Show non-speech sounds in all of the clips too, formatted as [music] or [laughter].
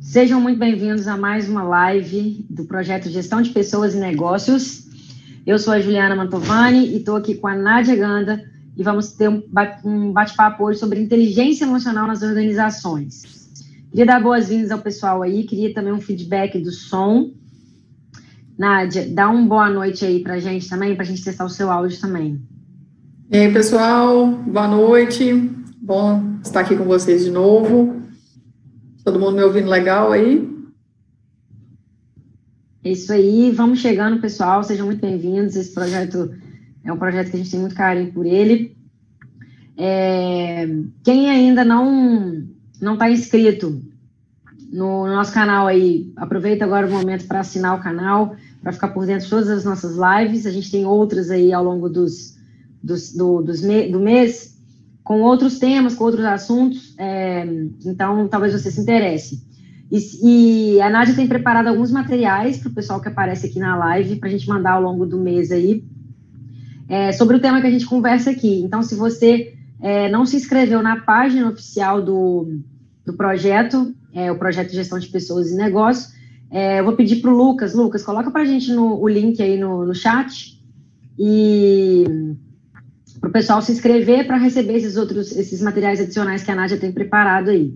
Sejam muito bem-vindos a mais uma live do projeto Gestão de Pessoas e Negócios. Eu sou a Juliana Mantovani e estou aqui com a Nádia Ganda e vamos ter um bate-papo hoje sobre inteligência emocional nas organizações. Queria dar boas-vindas ao pessoal aí, queria também um feedback do som. Nádia, dá uma boa noite aí para gente também, para a gente testar o seu áudio também. E aí, pessoal, boa noite. Bom estar aqui com vocês de novo. Todo mundo me ouvindo legal aí? É isso aí, vamos chegando, pessoal, sejam muito bem-vindos. Esse projeto é um projeto que a gente tem muito carinho por ele. É, quem ainda não não está inscrito no, no nosso canal aí, aproveita agora o momento para assinar o canal, para ficar por dentro de todas as nossas lives. A gente tem outras aí ao longo dos, dos, do, dos me, do mês, com outros temas, com outros assuntos, é, então talvez você se interesse. E, e, a Nádia tem preparado alguns materiais para o pessoal que aparece aqui na live, para a gente mandar ao longo do mês aí, é, sobre o tema que a gente conversa aqui. Então, se você é, não se inscreveu na página oficial do, do projeto, é, o projeto de gestão de pessoas e negócios, é, eu vou pedir para o Lucas, Lucas, coloca para a gente no, o link aí no, no chat e para o pessoal se inscrever para receber esses outros, esses materiais adicionais que a Nádia tem preparado aí.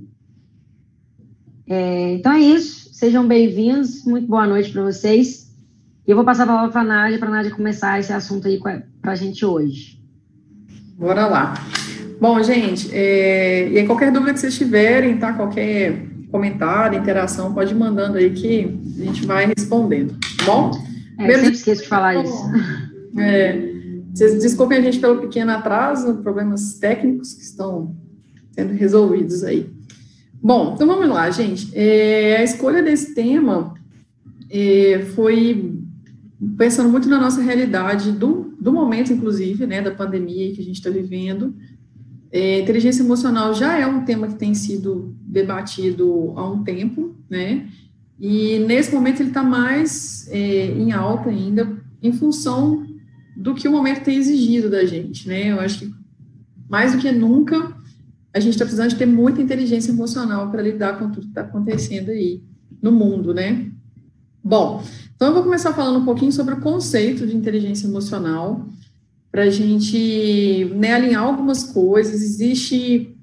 É, então é isso, sejam bem-vindos, muito boa noite para vocês. E eu vou passar a palavra para a Nádia, para a Nádia começar esse assunto aí para a gente hoje. Bora lá. Bom, gente, é, e aí qualquer dúvida que vocês tiverem, tá? Qualquer comentário, interação, pode ir mandando aí que a gente vai respondendo, tá bom? É, eu sempre esqueço de falar isso. [laughs] É, vocês desculpem a gente pelo pequeno atraso, problemas técnicos que estão sendo resolvidos aí. Bom, então vamos lá, gente. É, a escolha desse tema é, foi pensando muito na nossa realidade do, do momento, inclusive, né, da pandemia que a gente está vivendo. É, inteligência emocional já é um tema que tem sido debatido há um tempo, né? E nesse momento ele está mais é, em alta ainda, em função do que o momento tem exigido da gente, né? Eu acho que mais do que nunca a gente está precisando de ter muita inteligência emocional para lidar com tudo que está acontecendo aí no mundo, né? Bom, então eu vou começar falando um pouquinho sobre o conceito de inteligência emocional, para a gente né, alinhar algumas coisas. Existe,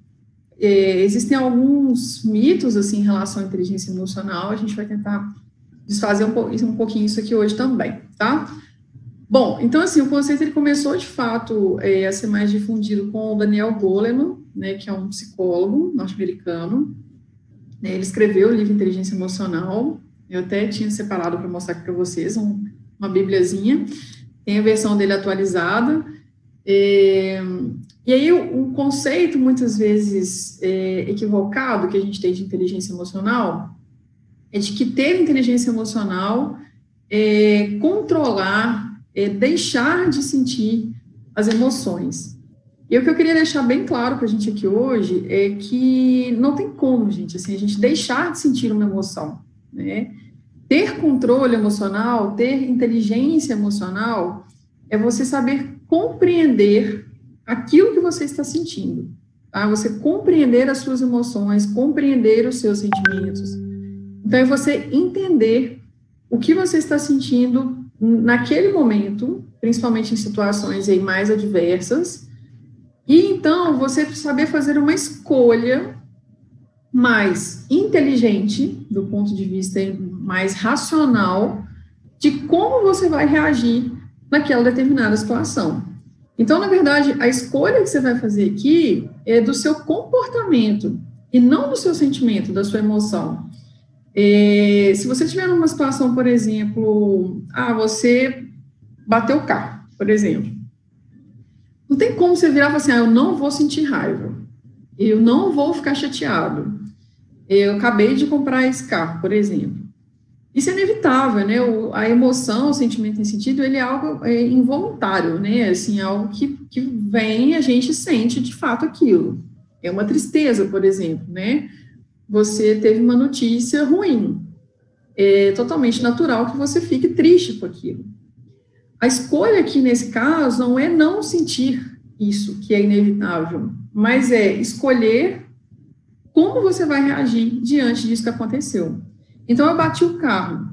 é, existem alguns mitos assim em relação à inteligência emocional, a gente vai tentar desfazer um, um pouquinho isso aqui hoje também, tá? Bom, então assim, o conceito ele começou de fato é, a ser mais difundido com o Daniel Goleman, né, que é um psicólogo norte-americano. Né, ele escreveu o livro Inteligência Emocional. Eu até tinha separado para mostrar aqui para vocês um, uma bibliazinha. Tem a versão dele atualizada. É, e aí, um conceito muitas vezes é, equivocado que a gente tem de inteligência emocional é de que ter inteligência emocional é controlar é deixar de sentir as emoções. E o que eu queria deixar bem claro para a gente aqui hoje é que não tem como, gente, assim, a gente deixar de sentir uma emoção, né? Ter controle emocional, ter inteligência emocional, é você saber compreender aquilo que você está sentindo, tá? Você compreender as suas emoções, compreender os seus sentimentos. Então, é você entender o que você está sentindo naquele momento, principalmente em situações aí mais adversas, e então você saber fazer uma escolha mais inteligente, do ponto de vista mais racional, de como você vai reagir naquela determinada situação. Então, na verdade, a escolha que você vai fazer aqui é do seu comportamento e não do seu sentimento, da sua emoção. É, se você tiver numa situação, por exemplo, ah, você bateu o carro, por exemplo, não tem como você virar e falar assim, ah, eu não vou sentir raiva, eu não vou ficar chateado, eu acabei de comprar esse carro, por exemplo. Isso é inevitável, né? O, a emoção, o sentimento em sentido, ele é algo é, involuntário, né? Assim, é algo que, que vem, a gente sente de fato aquilo. É uma tristeza, por exemplo, né? Você teve uma notícia ruim. É totalmente natural que você fique triste com aquilo. A escolha aqui nesse caso não é não sentir isso, que é inevitável, mas é escolher como você vai reagir diante disso que aconteceu. Então, eu bati o carro.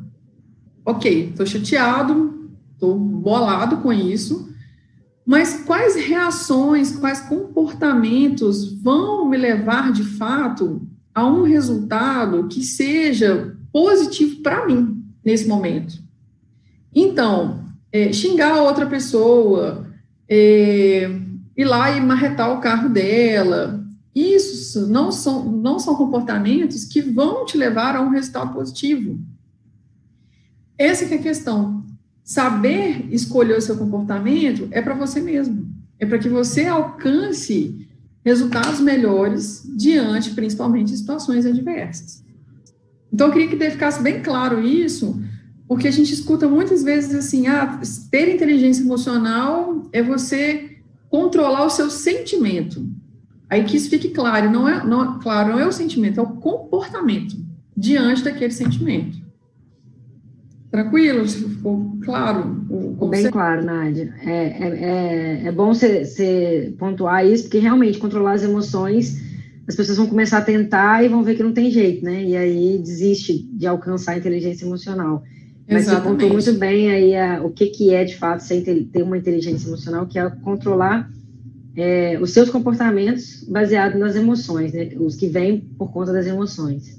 Ok, estou chateado, estou bolado com isso, mas quais reações, quais comportamentos vão me levar de fato a um resultado que seja positivo para mim nesse momento? Então, é, xingar outra pessoa, é, ir lá e marretar o carro dela, isso não são, não são comportamentos que vão te levar a um resultado positivo. Essa é a questão. Saber escolher o seu comportamento é para você mesmo. É para que você alcance resultados melhores diante, principalmente, de situações adversas. Então, eu queria que ficasse bem claro isso, porque a gente escuta muitas vezes assim, ah, ter inteligência emocional é você controlar o seu sentimento. Aí que isso fique claro, não é, não, claro, não é o sentimento, é o comportamento diante daquele sentimento. Tranquilo? Se ficou claro? Ficou bem claro, Nádia. É, é, é, é bom você pontuar isso, porque realmente controlar as emoções, as pessoas vão começar a tentar e vão ver que não tem jeito, né? E aí desiste de alcançar a inteligência emocional. Mas Exatamente. você contou muito bem aí a, o que, que é, de fato, ter uma inteligência emocional, que é controlar é, os seus comportamentos baseados nas emoções, né? Os que vêm por conta das emoções.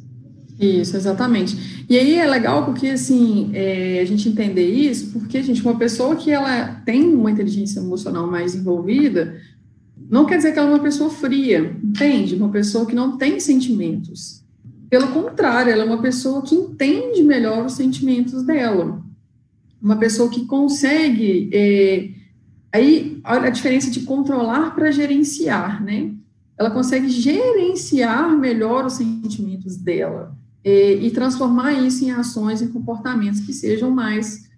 Isso, exatamente. E aí é legal porque, assim, é, a gente entender isso, porque, gente, uma pessoa que ela tem uma inteligência emocional mais envolvida, não quer dizer que ela é uma pessoa fria, entende? Uma pessoa que não tem sentimentos. Pelo contrário, ela é uma pessoa que entende melhor os sentimentos dela. Uma pessoa que consegue. É, aí, olha a diferença de controlar para gerenciar, né? Ela consegue gerenciar melhor os sentimentos dela é, e transformar isso em ações e comportamentos que sejam mais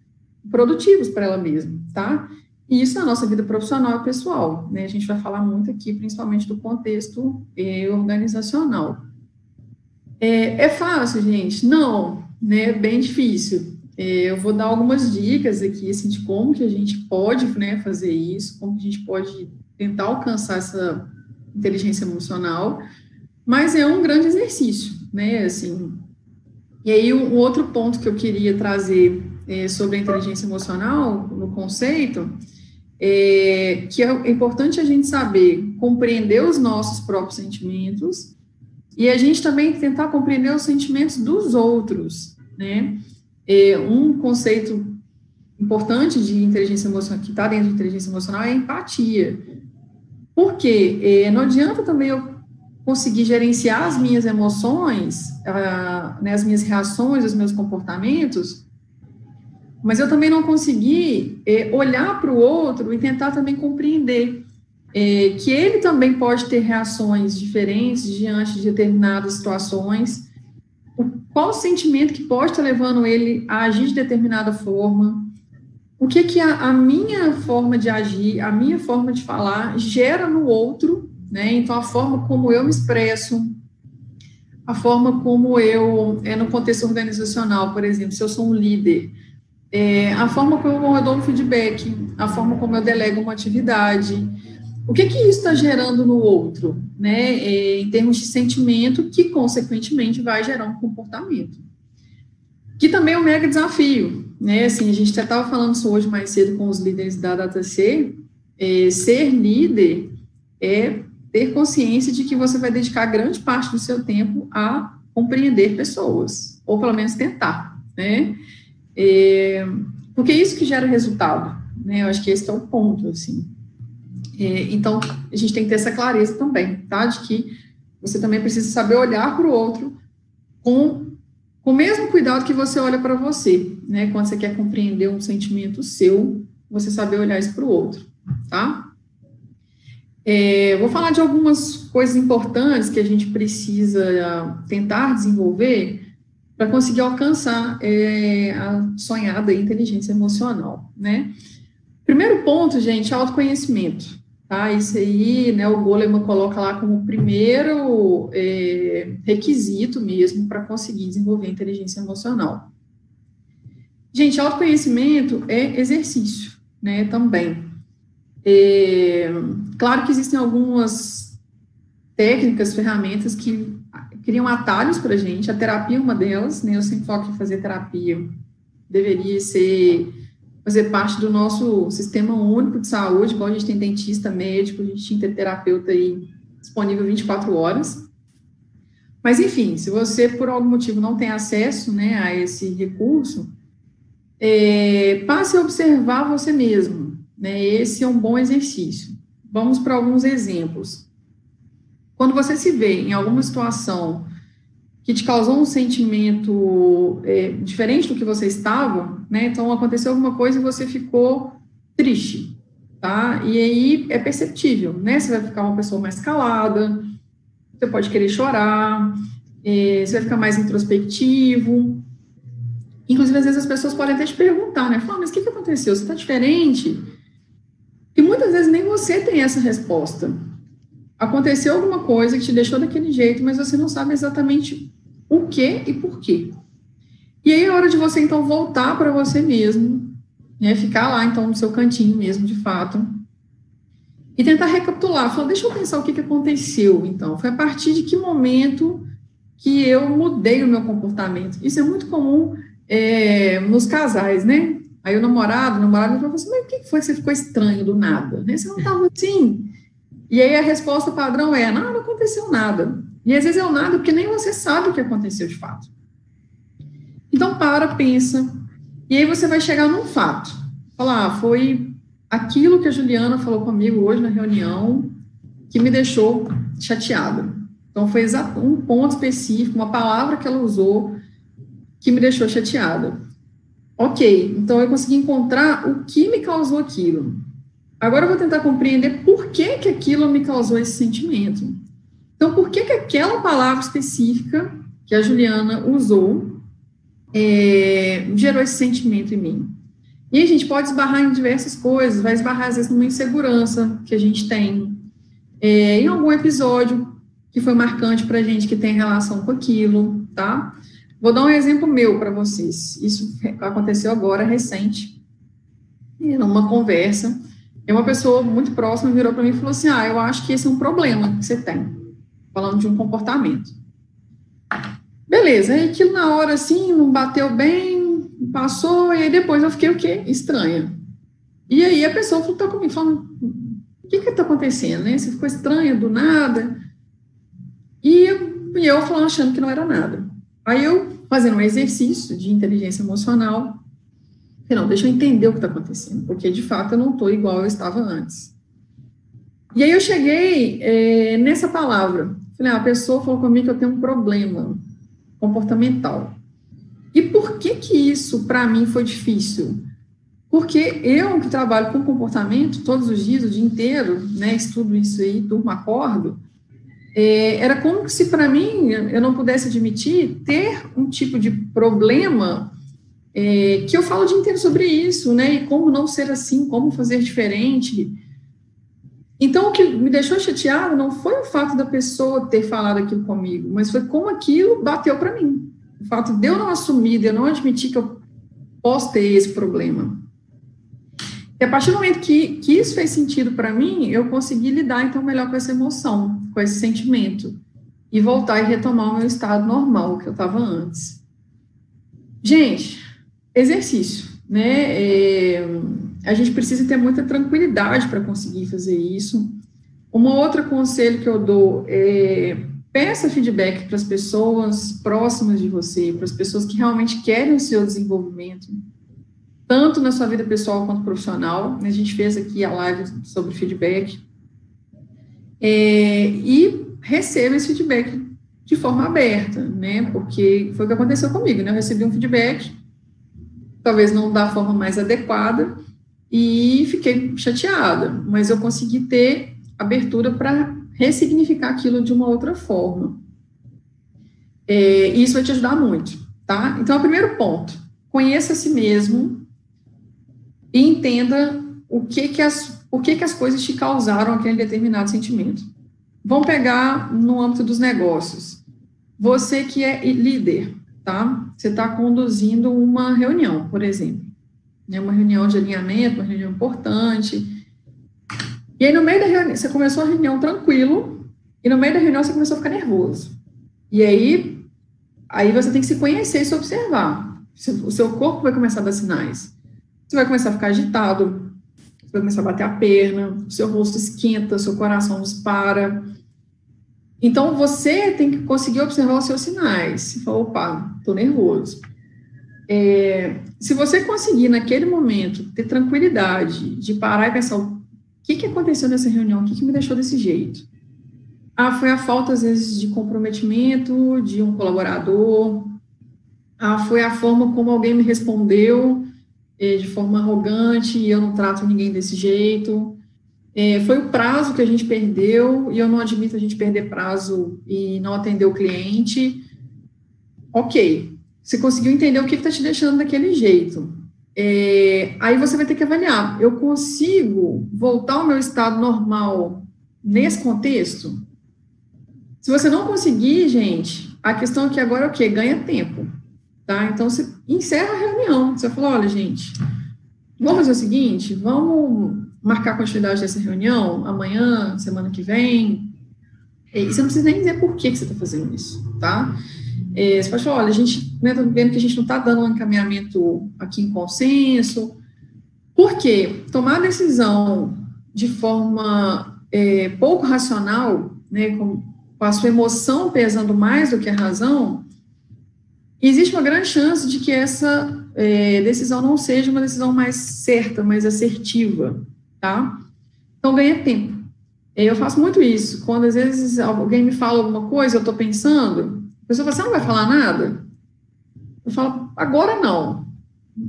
produtivos para ela mesma, tá? E isso na nossa vida profissional e pessoal, né? A gente vai falar muito aqui, principalmente do contexto é, organizacional. É, é fácil, gente? Não, né? É bem difícil. É, eu vou dar algumas dicas aqui, assim, de como que a gente pode, né, fazer isso, como que a gente pode tentar alcançar essa inteligência emocional, mas é um grande exercício, né, assim. E aí, um outro ponto que eu queria trazer é, sobre a inteligência emocional, no conceito, é que é importante a gente saber compreender os nossos próprios sentimentos e a gente também tentar compreender os sentimentos dos outros, né? É, um conceito importante de inteligência emocional, que está dentro de inteligência emocional, é a empatia. Por quê? É, não adianta também eu conseguir gerenciar as minhas emoções, ah, né, as minhas reações, os meus comportamentos, mas eu também não conseguir é, olhar para o outro e tentar também compreender é, que ele também pode ter reações diferentes diante de determinadas situações. O, qual o sentimento que pode estar levando ele a agir de determinada forma? O que que a, a minha forma de agir, a minha forma de falar gera no outro, né? Então a forma como eu me expresso, a forma como eu, é no contexto organizacional, por exemplo, se eu sou um líder, é, a forma como eu dou um feedback, a forma como eu delego uma atividade, o que que isso está gerando no outro, né, é, em termos de sentimento, que consequentemente vai gerar um comportamento. Que também é um mega desafio, né, assim, a gente até estava falando isso hoje mais cedo com os líderes da DataC, é, ser líder é ter consciência de que você vai dedicar grande parte do seu tempo a compreender pessoas, ou pelo menos tentar, né, é, porque é isso que gera resultado, né, eu acho que esse é o ponto, assim, é, então, a gente tem que ter essa clareza também, tá? De que você também precisa saber olhar para o outro com, com o mesmo cuidado que você olha para você, né? Quando você quer compreender um sentimento seu, você saber olhar isso para o outro, tá? É, vou falar de algumas coisas importantes que a gente precisa tentar desenvolver para conseguir alcançar é, a sonhada inteligência emocional, né? Primeiro ponto, gente, autoconhecimento. Tá? Isso aí, né, o Goleman coloca lá como primeiro é, requisito mesmo para conseguir desenvolver inteligência emocional. Gente, autoconhecimento é exercício, né, também. É, claro que existem algumas técnicas, ferramentas que criam atalhos para a gente, a terapia é uma delas, né? Eu sempre falo fazer terapia deveria ser fazer parte do nosso sistema único de saúde, igual a gente tem dentista, médico, a gente ter terapeuta aí disponível 24 horas. Mas, enfim, se você, por algum motivo, não tem acesso né, a esse recurso, é, passe a observar você mesmo. Né? Esse é um bom exercício. Vamos para alguns exemplos. Quando você se vê em alguma situação que te causou um sentimento é, diferente do que você estava, né? Então aconteceu alguma coisa e você ficou triste, tá? E aí é perceptível, né? Você vai ficar uma pessoa mais calada, você pode querer chorar, é, você vai ficar mais introspectivo. Inclusive, às vezes as pessoas podem até te perguntar, né? Fala, mas o que, que aconteceu? Você está diferente? E muitas vezes nem você tem essa resposta aconteceu alguma coisa que te deixou daquele jeito, mas você não sabe exatamente o que e por quê. E aí é hora de você, então, voltar para você mesmo, né, ficar lá, então, no seu cantinho mesmo, de fato, e tentar recapitular. Falar, deixa eu pensar o que, que aconteceu, então. Foi a partir de que momento que eu mudei o meu comportamento. Isso é muito comum é, nos casais, né? Aí o namorado, o namorado fala assim, mas o que foi que você ficou estranho do nada? Né? Você não estava assim. E aí a resposta padrão é: não, não aconteceu nada. E às vezes é o nada porque nem você sabe o que aconteceu de fato. Então para, pensa, e aí você vai chegar num fato. Falar, ah, foi aquilo que a Juliana falou comigo hoje na reunião que me deixou chateada. Então foi um ponto específico, uma palavra que ela usou que me deixou chateada. Ok, então eu consegui encontrar o que me causou aquilo. Agora eu vou tentar compreender por que, que aquilo me causou esse sentimento. Então, por que, que aquela palavra específica que a Juliana usou é, gerou esse sentimento em mim? E a gente pode esbarrar em diversas coisas, vai esbarrar às vezes numa insegurança que a gente tem, é, em algum episódio que foi marcante para a gente que tem relação com aquilo, tá? Vou dar um exemplo meu para vocês. Isso aconteceu agora, recente, numa conversa e uma pessoa muito próxima virou para mim e falou assim: Ah, eu acho que esse é um problema que você tem, falando de um comportamento. Beleza, aí aquilo na hora assim, não bateu bem, passou, e aí depois eu fiquei o quê? Estranha. E aí a pessoa falou, tá comigo, falando: O que que está acontecendo, né? Você ficou estranha do nada. E eu, e eu falando, achando que não era nada. Aí eu, fazendo um exercício de inteligência emocional, não, deixa eu entender o que está acontecendo, porque de fato eu não estou igual eu estava antes. E aí eu cheguei é, nessa palavra. Falei, ah, a pessoa falou comigo que eu tenho um problema comportamental. E por que que isso para mim foi difícil? Porque eu que trabalho com comportamento todos os dias, o dia inteiro, né, estudo isso aí, durmo, acordo, era como se para mim eu não pudesse admitir ter um tipo de problema é, que eu falo o dia inteiro sobre isso, né? E como não ser assim, como fazer diferente. Então, o que me deixou chateado não foi o fato da pessoa ter falado aquilo comigo, mas foi como aquilo bateu para mim. O fato de eu não assumir, de eu não admitir que eu posso ter esse problema. E a partir do momento que, que isso fez sentido para mim, eu consegui lidar então melhor com essa emoção, com esse sentimento, e voltar e retomar o meu estado normal que eu estava antes. Gente, exercício, né? É, a gente precisa ter muita tranquilidade para conseguir fazer isso. Um outro conselho que eu dou é peça feedback para as pessoas próximas de você, para as pessoas que realmente querem o seu desenvolvimento, tanto na sua vida pessoal quanto profissional. A gente fez aqui a live sobre feedback. É, e receba esse feedback de forma aberta, né? Porque foi o que aconteceu comigo, né? Eu recebi um feedback talvez não da forma mais adequada, e fiquei chateada, mas eu consegui ter abertura para ressignificar aquilo de uma outra forma. É, e isso vai te ajudar muito, tá? Então, o primeiro ponto, conheça a si mesmo e entenda o que que as, o que que as coisas te causaram aquele determinado sentimento. Vamos pegar no âmbito dos negócios. Você que é líder, tá? Você está conduzindo uma reunião, por exemplo, né? uma reunião de alinhamento, uma reunião importante. E aí, no meio da reunião, você começou a reunião tranquilo, e no meio da reunião você começou a ficar nervoso. E aí, aí você tem que se conhecer e se observar. O seu corpo vai começar a dar sinais. Você vai começar a ficar agitado, você vai começar a bater a perna, o seu rosto esquenta, seu coração dispara. Então, você tem que conseguir observar os seus sinais. Se for, opa, tô nervoso. É, se você conseguir, naquele momento, ter tranquilidade de parar e pensar o que, que aconteceu nessa reunião, o que, que me deixou desse jeito? Ah, foi a falta, às vezes, de comprometimento de um colaborador. Ah, foi a forma como alguém me respondeu de forma arrogante e eu não trato ninguém desse jeito. É, foi o prazo que a gente perdeu, e eu não admito a gente perder prazo e não atender o cliente. Ok, você conseguiu entender o que está te deixando daquele jeito. É, aí você vai ter que avaliar: eu consigo voltar ao meu estado normal nesse contexto? Se você não conseguir, gente, a questão aqui agora é o quê? Ganha tempo. Tá? Então, você encerra a reunião. Você fala: olha, gente, vamos fazer o seguinte: vamos marcar a continuidade dessa reunião amanhã, semana que vem. E você não precisa nem dizer por que, que você está fazendo isso, tá? É, você pode falar, olha, a gente né, tá vendo que a gente não está dando um encaminhamento aqui em consenso. Por quê? Tomar decisão de forma é, pouco racional, né, com, com a sua emoção pesando mais do que a razão, existe uma grande chance de que essa é, decisão não seja uma decisão mais certa, mais assertiva tá? Então ganha tempo. Eu faço muito isso. Quando às vezes alguém me fala alguma coisa, eu estou pensando, a pessoa fala, você não vai falar nada? Eu falo, agora não.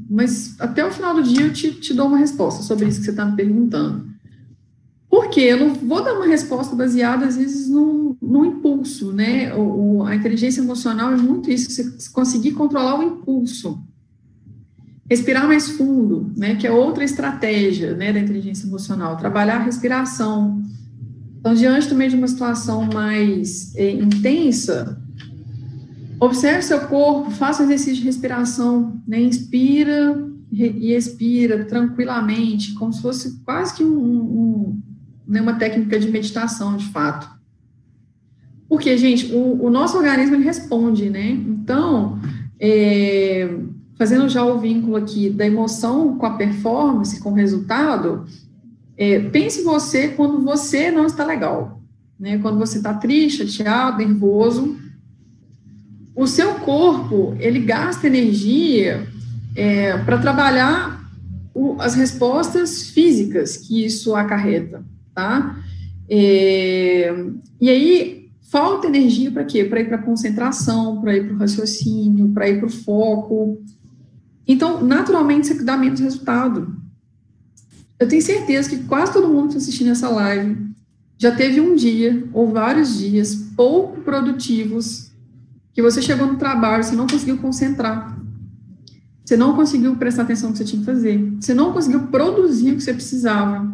Mas até o final do dia eu te, te dou uma resposta sobre isso que você está me perguntando. Por quê? Eu não vou dar uma resposta baseada, às vezes, no, no impulso, né? O, o, a inteligência emocional é muito isso, você conseguir controlar o impulso. Respirar mais fundo, né, que é outra estratégia, né, da inteligência emocional, trabalhar a respiração. Então, diante também de uma situação mais é, intensa, observe seu corpo, faça exercício de respiração, né, inspira e expira tranquilamente, como se fosse quase que um, um, né, uma técnica de meditação, de fato. Porque, gente, o, o nosso organismo ele responde, né? Então, é, fazendo já o vínculo aqui da emoção com a performance, com o resultado, é, pense você quando você não está legal, né? Quando você está triste, chateado, nervoso, o seu corpo ele gasta energia é, para trabalhar o, as respostas físicas que isso acarreta, tá? É, e aí falta energia para quê? Para ir para concentração, para ir para o raciocínio, para ir para o foco. Então, naturalmente, você dá menos resultado. Eu tenho certeza que quase todo mundo que está assistindo essa live já teve um dia ou vários dias pouco produtivos que você chegou no trabalho, você não conseguiu concentrar, você não conseguiu prestar atenção no que você tinha que fazer, você não conseguiu produzir o que você precisava.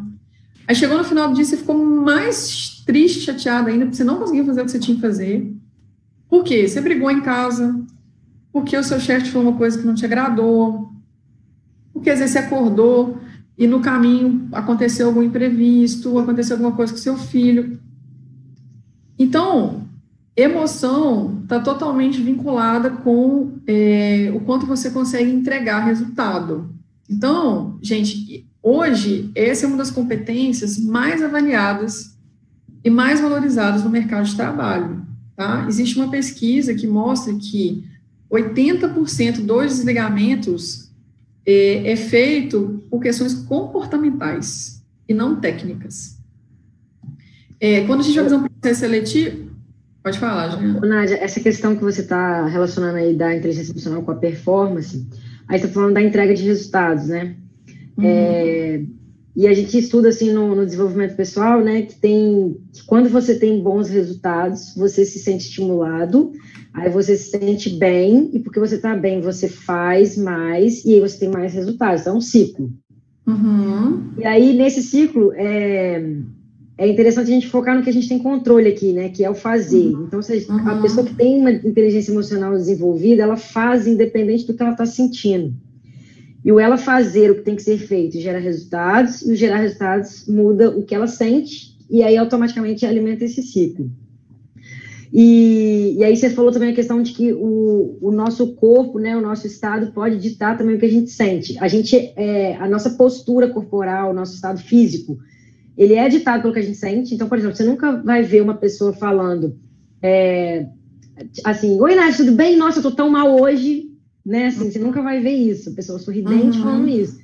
Aí chegou no final do dia, você ficou mais triste, chateado ainda, porque você não conseguiu fazer o que você tinha que fazer. Por quê? Você brigou em casa, porque o seu chefe falou uma coisa que não te agradou, porque às vezes você acordou e no caminho aconteceu algum imprevisto, aconteceu alguma coisa com seu filho. Então, emoção está totalmente vinculada com é, o quanto você consegue entregar resultado. Então, gente, hoje, essa é uma das competências mais avaliadas e mais valorizadas no mercado de trabalho. Tá? Existe uma pesquisa que mostra que 80% dos desligamentos é, é, feito por questões comportamentais e não técnicas. É, quando a gente vai fazer um processo seletivo, pode falar, Juliana. Nádia, essa questão que você está relacionando aí da inteligência emocional com a performance, aí está falando da entrega de resultados, né? Uhum. É, e a gente estuda assim no, no, desenvolvimento pessoal, né, que tem que quando você tem bons resultados, você se sente estimulado, aí você se sente bem, e porque você está bem, você faz mais, e aí você tem mais resultados. Então, é um ciclo. Uhum. E aí, nesse ciclo, é, é interessante a gente focar no que a gente tem controle aqui, né, que é o fazer. Uhum. Então, se a, uhum. pessoa que tem uma inteligência emocional desenvolvida, ela faz independente do que ela está sentindo. E o ela fazer o que tem que ser feito gera resultados, e o gerar resultados muda o que ela sente, e aí automaticamente alimenta esse ciclo. E, e aí você falou também a questão de que o, o nosso corpo, né, o nosso estado pode ditar também o que a gente sente. A gente, é, a nossa postura corporal, o nosso estado físico, ele é ditado pelo que a gente sente. Então, por exemplo, você nunca vai ver uma pessoa falando é, assim, oi Nath, tudo bem? Nossa, eu tô tão mal hoje, né? Assim, você nunca vai ver isso, a pessoa sorridente uhum. falando isso.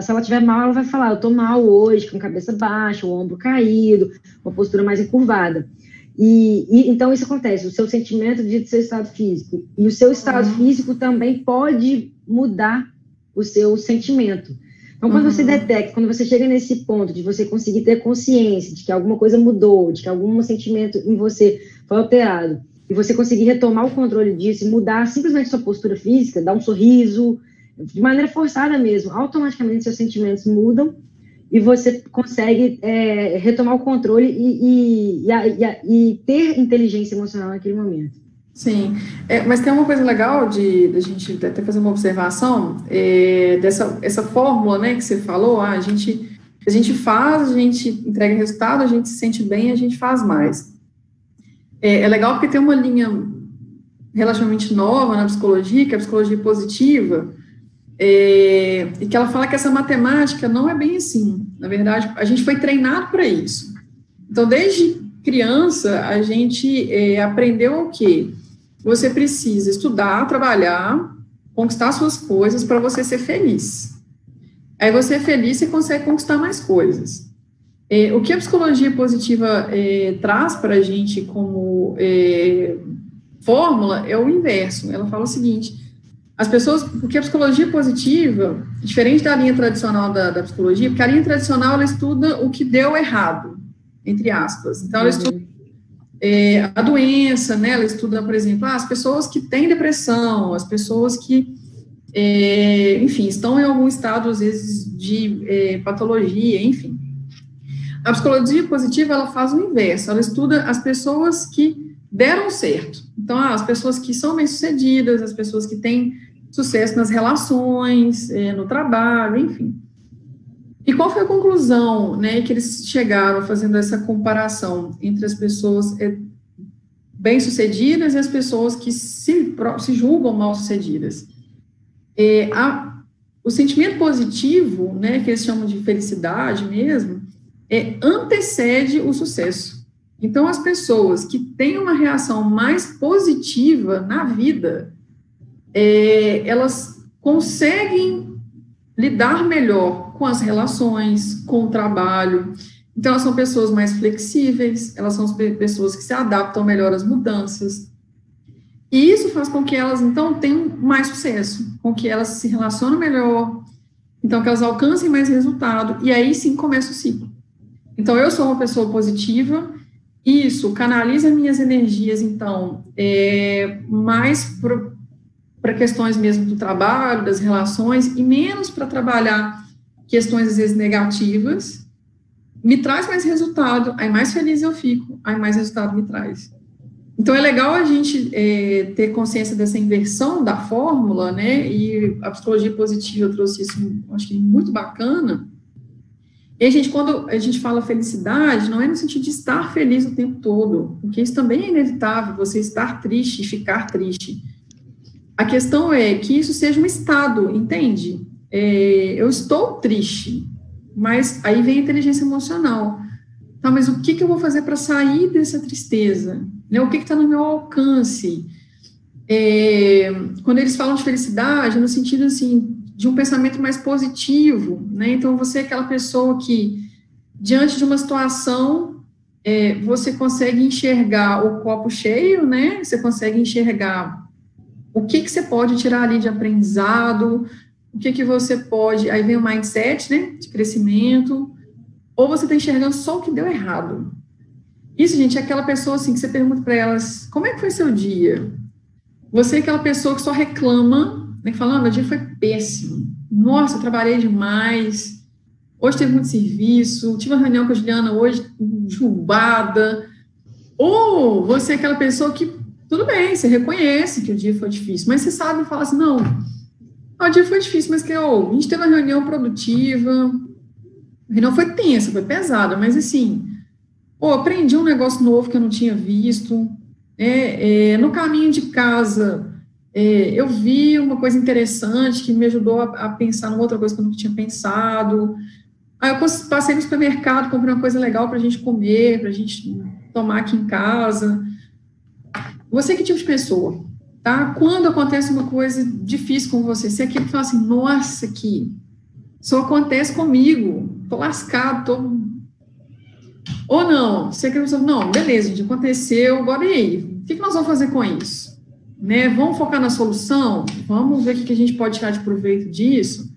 Se ela tiver mal, ela vai falar, eu tô mal hoje, com a cabeça baixa, o ombro caído, uma postura mais encurvada. E, e, então isso acontece, o seu sentimento diz seu estado físico. E o seu estado uhum. físico também pode mudar o seu sentimento. Então, quando uhum. você detecta, quando você chega nesse ponto de você conseguir ter consciência de que alguma coisa mudou, de que algum sentimento em você foi alterado, e você conseguir retomar o controle disso mudar simplesmente sua postura física, dar um sorriso, de maneira forçada mesmo, automaticamente seus sentimentos mudam e você consegue é, retomar o controle e, e, e, e, ter inteligência emocional naquele momento. Sim, é, mas tem uma coisa legal de, de a gente até fazer uma observação é, dessa essa fórmula, né, que você falou, ah, a gente a gente faz, a gente entrega resultado, a gente se sente bem, a gente faz mais. É, é legal porque tem uma linha relativamente nova na psicologia, que é a psicologia positiva, é, e que ela fala que essa matemática não é bem assim. Na verdade, a gente foi treinado para isso. Então, desde criança, a gente é, aprendeu o quê? Você precisa estudar, trabalhar, conquistar suas coisas para você ser feliz. Aí você é feliz, você consegue conquistar mais coisas. É, o que a psicologia positiva é, traz para a gente como é, fórmula é o inverso. Ela fala o seguinte: as pessoas, porque a psicologia positiva, diferente da linha tradicional da, da, psicologia, porque a linha tradicional ela estuda o que deu errado, entre aspas. Então, ela uhum. estuda é, a doença, né? Ela estuda, por exemplo, ah, as pessoas que têm depressão, as pessoas que, é, enfim, estão em algum estado, às vezes, de é, patologia, enfim. A psicologia positiva, ela faz o inverso, ela estuda as pessoas que deram certo. Então, as pessoas que são bem-sucedidas, as pessoas que têm sucesso nas relações, é, no trabalho, enfim. E qual foi a conclusão, né, que eles chegaram fazendo essa comparação entre as pessoas é, bem-sucedidas e as pessoas que se, se julgam mal-sucedidas? É, o sentimento positivo, né, que eles chamam de felicidade mesmo, é, antecede o sucesso. Então, as pessoas que têm uma reação mais positiva na vida, é, elas conseguem lidar melhor com as relações, com o trabalho. Então, elas são pessoas mais flexíveis, elas são pessoas que se adaptam melhor às mudanças. E isso faz com que elas, então, tenham mais sucesso, com que elas se relacionem melhor, então, que elas alcancem mais resultado, e aí sim começa o ciclo. Então, eu sou uma pessoa positiva, isso canaliza minhas energias, então, é, mais para questões mesmo do trabalho, das relações, e menos para trabalhar questões, às vezes, negativas, me traz mais resultado, aí mais feliz eu fico, aí mais resultado me traz. Então, é legal a gente é, ter consciência dessa inversão da fórmula, né, e a psicologia positiva trouxe isso, acho que muito bacana, e a gente, quando a gente fala felicidade, não é no sentido de estar feliz o tempo todo, porque isso também é inevitável, você estar triste e ficar triste. A questão é que isso seja um estado, entende? É, eu estou triste, mas aí vem a inteligência emocional. Tá, mas o que, que eu vou fazer para sair dessa tristeza? Né, o que está no meu alcance? É, quando eles falam de felicidade, no sentido assim, de um pensamento mais positivo, né? Então, você é aquela pessoa que, diante de uma situação, é, você consegue enxergar o copo cheio, né? Você consegue enxergar o que, que você pode tirar ali de aprendizado, o que, que você pode. Aí vem o mindset, né? De crescimento. Ou você está enxergando só o que deu errado. Isso, gente, é aquela pessoa assim que você pergunta para elas: como é que foi seu dia? Você é aquela pessoa que só reclama né, falando, meu dia foi péssimo. Nossa, eu trabalhei demais. Hoje teve muito serviço. Tive uma reunião com a Juliana hoje, julgada. Ou você é aquela pessoa que, tudo bem, você reconhece que o dia foi difícil, mas você sabe falar assim, não, o dia foi difícil, mas que oh, a gente teve uma reunião produtiva, a reunião foi tensa, foi pesada, mas assim, oh, aprendi um negócio novo que eu não tinha visto, É, é, no caminho de casa, eu vi uma coisa interessante que me ajudou a, pensar numa outra coisa que eu nunca tinha pensado. Aí eu passei no supermercado, comprei uma coisa legal para a gente comer, para a gente tomar aqui em casa. Você que tipo de pessoa, tá? Quando acontece uma coisa difícil com você, você é aquele que fala assim, nossa, que só acontece comigo, tô lascado, tô... Ou não, você é aquele que não, beleza, gente, aconteceu, agora e aí? O que nós vamos fazer com isso? Né? Vamos focar na solução? Vamos ver o que a gente pode tirar de proveito disso?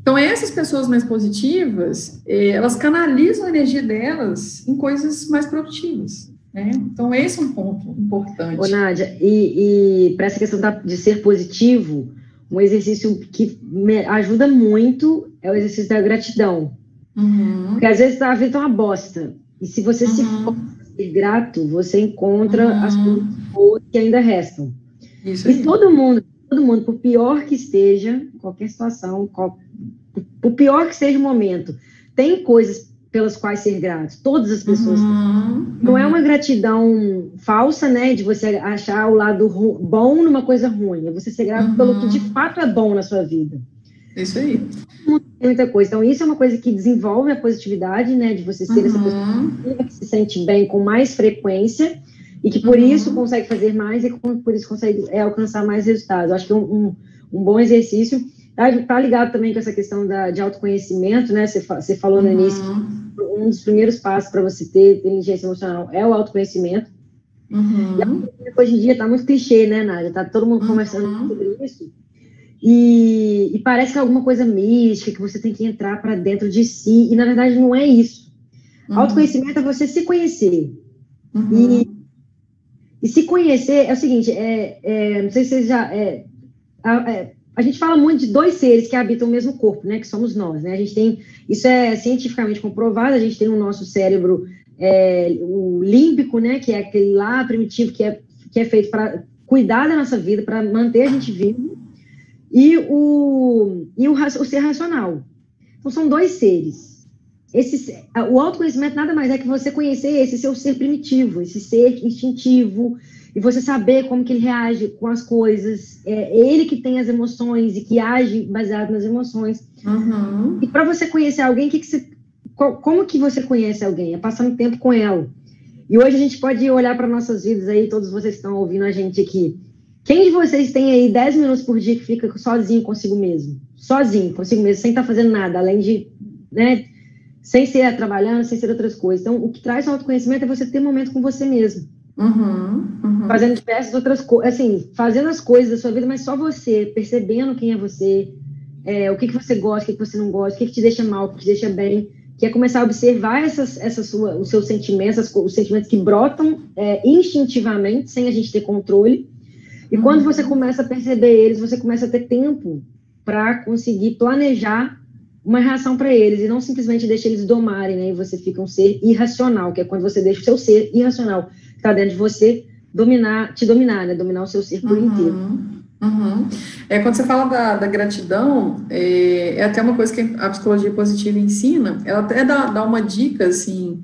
Então, essas pessoas mais positivas, eh, elas canalizam a energia delas em coisas mais produtivas. Né? Então, esse é um ponto importante. Ô, Nádia, e, e para essa questão de ser positivo, um exercício que ajuda muito é o exercício da gratidão. Uhum. Porque às vezes a vida é uma bosta. E se você uhum. se for grato, você encontra uhum. as coisas boas que ainda restam. Isso e todo mundo, todo mundo, por pior que esteja, qualquer situação, qual, por pior que seja o momento, tem coisas pelas quais ser grato. Todas as pessoas. Uhum, Não é uma gratidão falsa, né? De você achar o lado bom numa coisa ruim. É você ser grato uhum. pelo que de fato é bom na sua vida. Isso aí. Muita coisa. Então, isso é uma coisa que desenvolve a positividade, né? De você ser uhum. essa pessoa que se sente bem com mais frequência e que por uhum. isso consegue fazer mais e por isso consegue é, alcançar mais resultados. Eu acho que um, um, um bom exercício Está ligado também com essa questão da, de autoconhecimento, né? Você, você falou no uhum. início, um dos primeiros passos para você ter inteligência emocional é o autoconhecimento. Uhum. E hoje em dia está muito clichê, né, Nádia? Está todo mundo conversando uhum. sobre isso. E, e, parece que é alguma coisa mística, que você tem que entrar para dentro de si, e na verdade não é isso. Uhum. Autoconhecimento é você se conhecer. Uhum. E, e se conhecer é o seguinte: é, é, não sei se você já. É, é, a gente fala muito de dois seres que habitam o mesmo corpo, né? Que somos nós, né? A gente tem, isso é cientificamente comprovado, a gente tem no nosso cérebro é, o límbico, né? Que é aquele lá primitivo que é, que é feito para cuidar da nossa vida, para manter a gente vivo, e o, e o, o ser racional. Então, são dois seres. Esse, o autoconhecimento nada mais é que você conhecer esse seu ser primitivo, esse ser instintivo, e você saber como que ele reage com as coisas, é ele que tem as emoções e que age baseado nas emoções. Uhum. E para você conhecer alguém, que que você, como que você conhece alguém? É passando tempo com ela. E hoje a gente pode olhar para nossas vidas aí, todos vocês que estão ouvindo a gente aqui. Quem de vocês tem aí 10 minutos por dia que fica sozinho consigo mesmo? Sozinho, consigo mesmo, sem estar tá fazendo nada, além de, né, sem ser trabalhando, sem ser outras coisas. Então, o que traz o autoconhecimento é você ter um momento com você mesmo. Uhum, uhum. Fazendo diversas outras coisas, assim, fazendo as coisas da sua vida, mas só você, percebendo quem é você, é, o que, que você gosta, o que, que você não gosta, o que, que te deixa mal, o que te deixa bem, que é começar a observar essas, essas sua, os seus sentimentos, os sentimentos que brotam é, instintivamente, sem a gente ter controle. E quando você começa a perceber eles, você começa a ter tempo para conseguir planejar uma reação para eles e não simplesmente deixa eles domarem, né? E você fica um ser irracional, que é quando você deixa o seu ser irracional está dentro de você dominar, te dominar, né? Dominar o seu ser por uhum, inteiro. Uhum. É, quando você fala da, da gratidão, é, é, até uma coisa que a psicologia positiva ensina, ela até dá, dá uma dica, assim,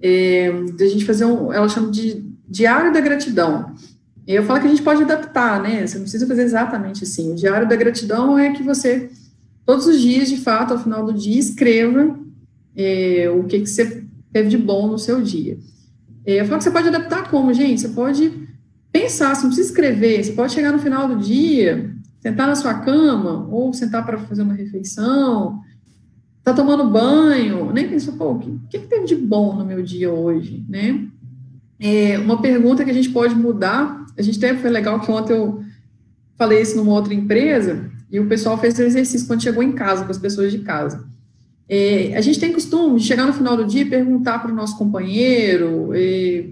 é, de a gente fazer um, ela chama de diário da gratidão. Eu falo que a gente pode adaptar, né? Você não precisa fazer exatamente assim. O diário da gratidão é que você, todos os dias, de fato, ao final do dia, escreva é, o que, que você teve de bom no seu dia. É, eu falo que você pode adaptar como, gente? Você pode pensar, você não precisa escrever, você pode chegar no final do dia, sentar na sua cama, ou sentar para fazer uma refeição, tá tomando banho, nem pensou, pô, o que, que, que teve de bom no meu dia hoje, né? É, uma pergunta que a gente pode mudar, a gente até foi legal que ontem eu falei isso numa outra empresa, e o pessoal fez o exercício quando chegou em casa, com as pessoas de casa. É, a gente tem costume de chegar no final do dia e perguntar para o nosso companheiro,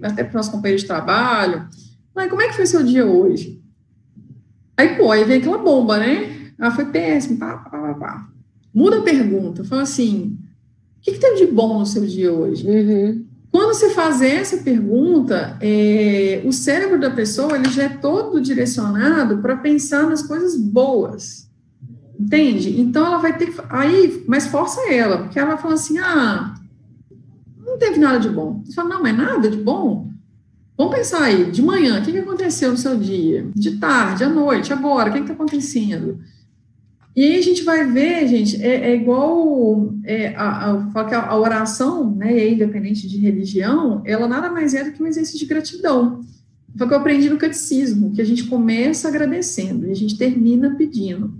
até para o nosso companheiro de trabalho, mas como é que foi seu dia hoje? Aí, pô, aí vem aquela bomba, né? Ah, foi péssimo, pá, pá, pá, pá. Muda a pergunta, fala assim, o que, que teve de bom no seu dia hoje? Uhum. Quando você faz essa pergunta, é, o cérebro da pessoa ele já é todo direcionado para pensar nas coisas boas. Entende? Então ela vai ter. Aí, mas força ela, porque ela vai falar assim: ah, não teve nada de bom. Você fala, não, mas nada de bom. Vamos pensar aí, de manhã, o que, que aconteceu no seu dia? De tarde, à noite, agora, o que está acontecendo? E aí a gente vai ver, gente, é, é igual é, a, a, a, oração, né, independente de religião, ela nada mais é do que um exercício de gratidão. Foi o que eu aprendi no catecismo, que a gente começa agradecendo e a gente termina pedindo.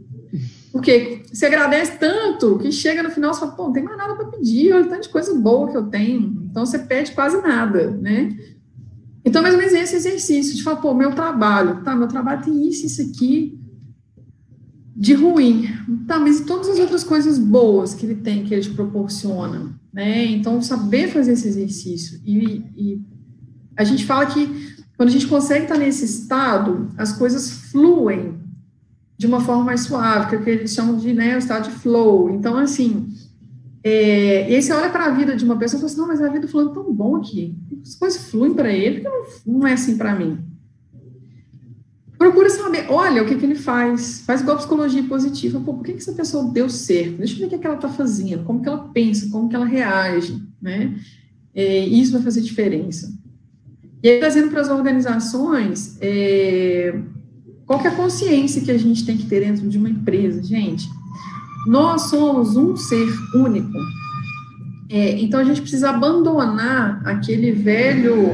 Porque você agradece tanto que chega no final e fala, pô, não tem mais nada para pedir, olha de coisa boa que eu tenho. Então você pede quase nada, né? Então, mais ou menos esse exercício de falar, pô, meu trabalho, tá, meu trabalho tem isso, isso aqui de ruim. Tá, mas todas as outras coisas boas que ele tem, que ele te proporciona, né? Então, saber fazer esse exercício. E, e a gente fala que quando a gente consegue estar nesse estado, as coisas fluem de uma forma mais suave, que é o que eles chamam de né, o estado de flow. Então, assim, é, e aí você olha para a vida de uma pessoa e fala assim, não, mas a vida falando tão bom aqui, as coisas fluem para ele, porque não, não é assim para mim. Procura saber, olha o que, que ele faz, faz igual psicologia positiva, pô, por que, que essa pessoa deu certo? Deixa eu ver o que, que ela está fazendo, como que ela pensa, como que ela reage, né? É, isso vai fazer diferença. E aí, trazendo para as organizações, é, qual que é a consciência que a gente tem que ter dentro de uma empresa, gente? Nós somos um ser único. É, então, a gente precisa abandonar aquele velho,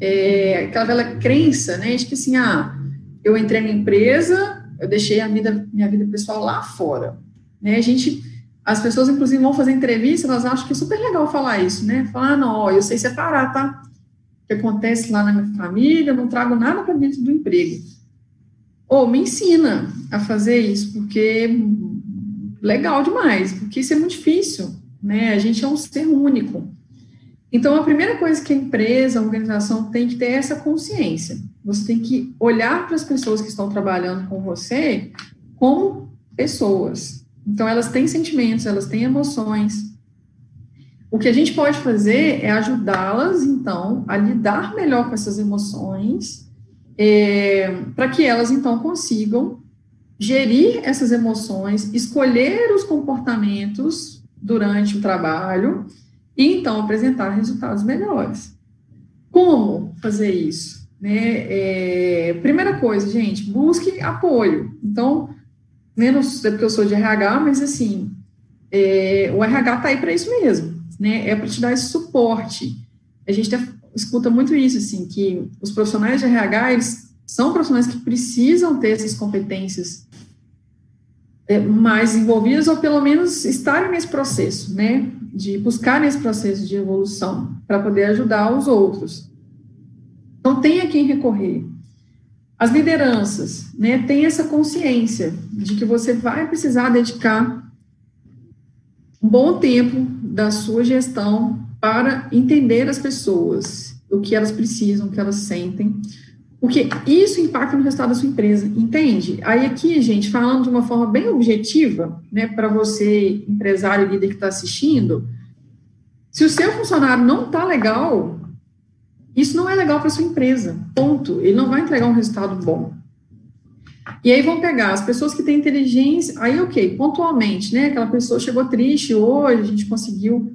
é, aquela velha crença, né, de que assim, ah, eu entrei na empresa, eu deixei a vida, minha vida pessoal lá fora. Né, a gente, as pessoas, inclusive, vão fazer entrevista, elas acham que é super legal falar isso, né, falar, ah, não, ó, eu sei separar, tá? que acontece lá na minha família, não trago nada para dentro do emprego. Ou me ensina a fazer isso, porque legal demais, porque isso é muito difícil, né? A gente é um ser único. Então, a primeira coisa que a empresa, a organização tem que ter é essa consciência. Você tem que olhar para as pessoas que estão trabalhando com você como pessoas. Então, elas têm sentimentos, elas têm emoções, o que a gente pode fazer é ajudá-las, então, a lidar melhor com essas emoções, é, para que elas, então, consigam gerir essas emoções, escolher os comportamentos durante o trabalho e, então, apresentar resultados melhores. Como fazer isso? Né? É, primeira coisa, gente, busque apoio. Então, menos é porque eu sou de RH, mas assim, é, o RH está aí para isso mesmo né, é para te dar esse suporte. A gente escuta muito isso, assim, que os profissionais de RH, eles são profissionais que precisam ter essas competências é, mais envolvidas, ou pelo menos estarem nesse processo, né, de buscar nesse processo de evolução, para poder ajudar os outros. Então, tem a quem recorrer. As lideranças, né, tem essa consciência de que você vai precisar dedicar um bom tempo da sua gestão para entender as pessoas, o que elas precisam, o que elas sentem, porque isso impacta no resultado da sua empresa, entende? Aí aqui, gente, falando de uma forma bem objetiva, né, para você, empresário líder que está assistindo, se o seu funcionário não está legal, isso não é legal para sua empresa, ponto. Ele não vai entregar um resultado bom. E aí vão pegar as pessoas que têm inteligência, aí ok, pontualmente, né? Aquela pessoa chegou triste hoje, a gente conseguiu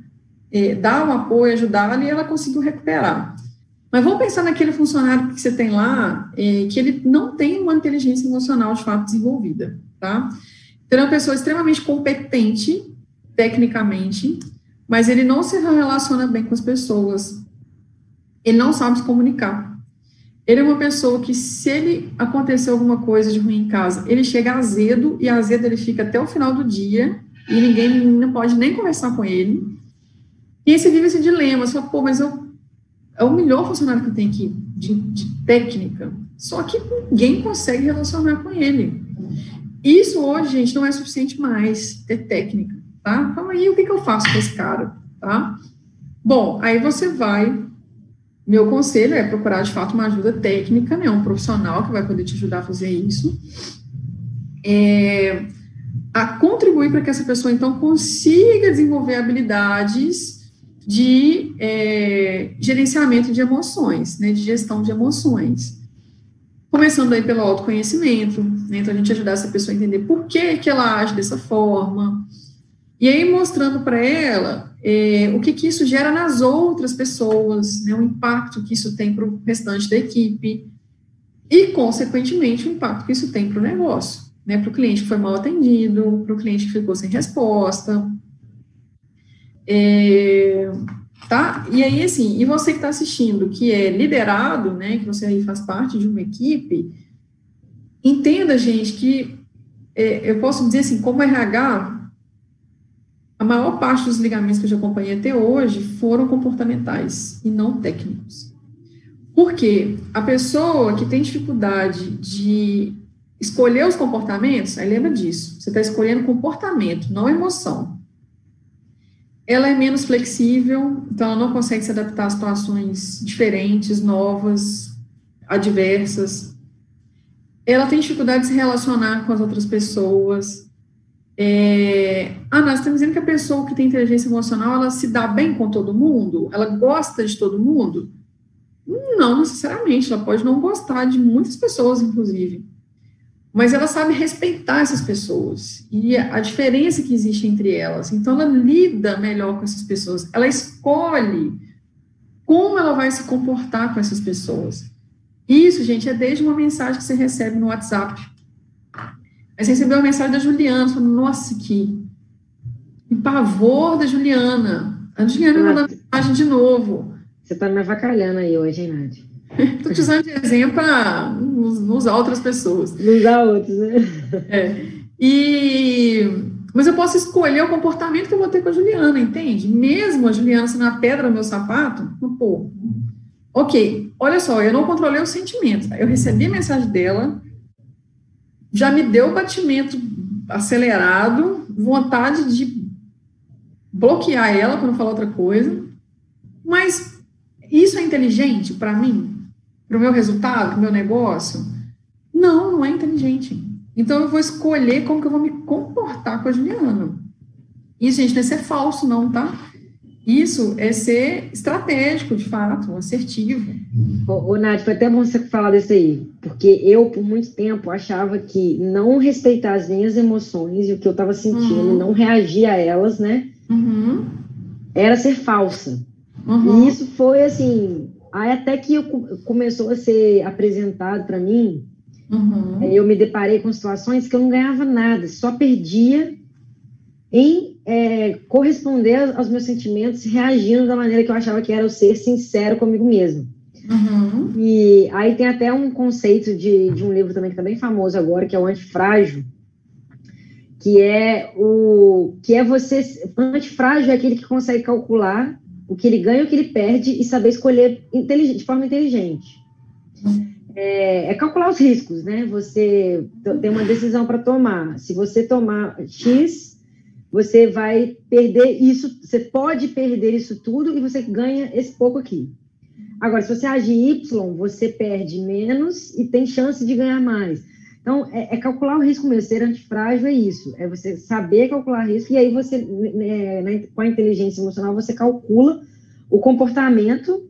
é, dar um apoio, ajudá-la e ela conseguiu recuperar. Mas vamos pensar naquele funcionário que você tem lá, é, que ele não tem uma inteligência emocional de fato desenvolvida, tá? Então, é uma pessoa extremamente competente, tecnicamente, mas ele não se relaciona bem com as pessoas, ele não sabe se comunicar. Ele é uma pessoa que, se ele acontecer alguma coisa de ruim em casa, ele chega azedo, e azedo ele fica até o final do dia, e ninguém não pode nem conversar com ele. E aí você vive esse dilema, você fala, pô, mas eu, é o melhor funcionário que eu tenho aqui, de, de técnica, só que ninguém consegue relacionar com ele. Isso hoje, gente, não é suficiente mais ter técnica, tá? Então, aí o que, que eu faço com esse cara, tá? Bom, aí você vai meu conselho é procurar, de fato, uma ajuda técnica, né, um profissional que vai poder te ajudar a fazer isso, é, a contribuir para que essa pessoa, então, consiga desenvolver habilidades de é, gerenciamento de emoções, né, de gestão de emoções. Começando aí pelo autoconhecimento, né, então a gente ajudar essa pessoa a entender por que, que ela age dessa forma, e aí mostrando para ela é, o que, que isso gera nas outras pessoas, né, o impacto que isso tem para o restante da equipe e, consequentemente, o impacto que isso tem para o negócio, né, para o cliente que foi mal atendido, para o cliente que ficou sem resposta. É, tá? E aí, assim, e você que está assistindo, que é liderado, né, que você aí faz parte de uma equipe, entenda, gente, que é, eu posso dizer assim, como RH, a maior parte dos ligamentos que eu já acompanhei até hoje foram comportamentais e não técnicos. Porque a pessoa que tem dificuldade de escolher os comportamentos, aí lembra disso, você está escolhendo comportamento, não emoção. Ela é menos flexível, então ela não consegue se adaptar a situações diferentes, novas, adversas. Ela tem dificuldade de se relacionar com as outras pessoas, é, ah, nós estamos dizendo que a pessoa que tem inteligência emocional, ela se dá bem com todo mundo? Ela gosta de todo mundo? Não necessariamente, ela pode não gostar de muitas pessoas, inclusive. Mas ela sabe respeitar essas pessoas e a diferença que existe entre elas. Então, ela lida melhor com essas pessoas. Ela escolhe como ela vai se comportar com essas pessoas. Isso, gente, é desde uma mensagem que você recebe no WhatsApp Aí você recebeu uma mensagem da Juliana, falando, nossa, que, que pavor da Juliana. A Juliana mandou mensagem de novo. Você está me avacalhando aí hoje, hein, Nádia? Estou [laughs] te usando de exemplo para usar outras pessoas. Usar outros, né? [laughs] É. E, mas eu posso escolher o comportamento que eu vou ter com a Juliana, entende? Mesmo a Juliana sendo a pedra no meu sapato, pô, ok, olha só, eu não controlei o sentimento. Eu recebi a mensagem dela, já me deu batimento acelerado, vontade de bloquear ela para não falar outra coisa. Mas isso é inteligente para mim? Para o meu resultado, para o meu negócio? Não, não é inteligente. Então eu vou escolher como que eu vou me comportar com a Juliana. Isso, gente, não é ser falso, não, tá? Isso é ser estratégico, de fato, assertivo. Ô, ô Nath, foi até bom você falar disso aí, porque eu, por muito tempo, achava que não respeitar as minhas emoções e o que eu estava sentindo, uhum. não reagir a elas, né? Uhum. Era ser falsa. Uhum. E isso foi assim. Aí até que eu, começou a ser apresentado para mim, uhum. eu me deparei com situações que eu não ganhava nada, só perdia em é, corresponder aos meus sentimentos, reagindo da maneira que eu achava que era o ser sincero comigo mesmo. Uhum. E aí tem até um conceito de, de um livro também que está bem famoso agora, que é o antifrágil, que é o que é você antifrágil é aquele que consegue calcular o que ele ganha, o que ele perde e saber escolher de forma inteligente. É, é, calcular os riscos, né? Você tem uma decisão para tomar. Se você tomar X, você vai perder isso, você pode perder isso tudo e você ganha esse pouco aqui. Agora, se você agir Y, você perde menos e tem chance de ganhar mais. Então, é, é calcular o risco mesmo. Ser antifrágil é isso. É você saber calcular risco e aí você, né, né, com a inteligência emocional, você calcula o comportamento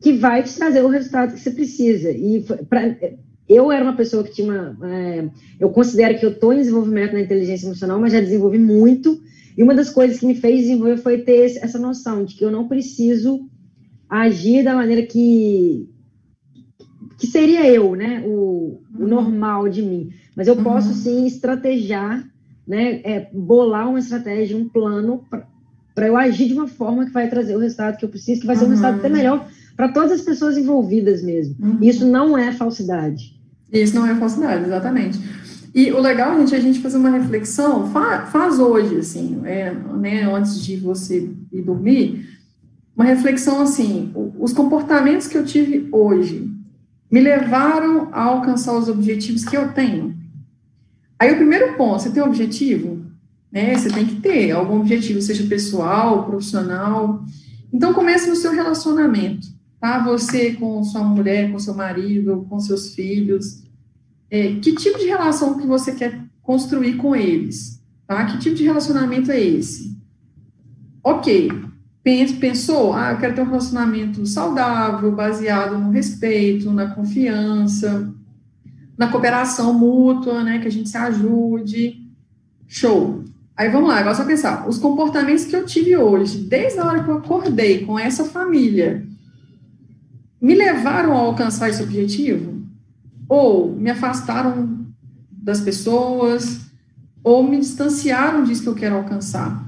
que vai te trazer o resultado que você precisa. E pra, eu era uma pessoa que tinha uma. É, eu considero que eu estou em desenvolvimento na inteligência emocional, mas já desenvolvi muito. E uma das coisas que me fez desenvolver foi ter essa noção de que eu não preciso agir da maneira que que seria eu, né, o, o uhum. normal de mim. Mas eu uhum. posso sim estrategiar, né, é, bolar uma estratégia, um plano para eu agir de uma forma que vai trazer o resultado que eu preciso, que vai ser um resultado até uhum. melhor para todas as pessoas envolvidas mesmo. Uhum. Isso não é falsidade. Isso não é falsidade, exatamente. E o legal, gente, é a gente fazer uma reflexão, faz, faz hoje, assim, é, né, antes de você ir dormir, uma reflexão assim, os comportamentos que eu tive hoje me levaram a alcançar os objetivos que eu tenho. Aí o primeiro ponto, você tem um objetivo? Né, você tem que ter algum objetivo, seja pessoal, profissional. Então comece no seu relacionamento tá? Você com sua mulher, com seu marido, com seus filhos, é, que tipo de relação que você quer construir com eles, tá? Que tipo de relacionamento é esse? Ok, pensou, ah, eu quero ter um relacionamento saudável, baseado no respeito, na confiança, na cooperação mútua, né, que a gente se ajude. Show. Aí vamos lá, agora só pensar, os comportamentos que eu tive hoje, desde a hora que eu acordei com essa família, me levaram a alcançar esse objetivo? Ou me afastaram das pessoas, ou me distanciaram disso que eu quero alcançar?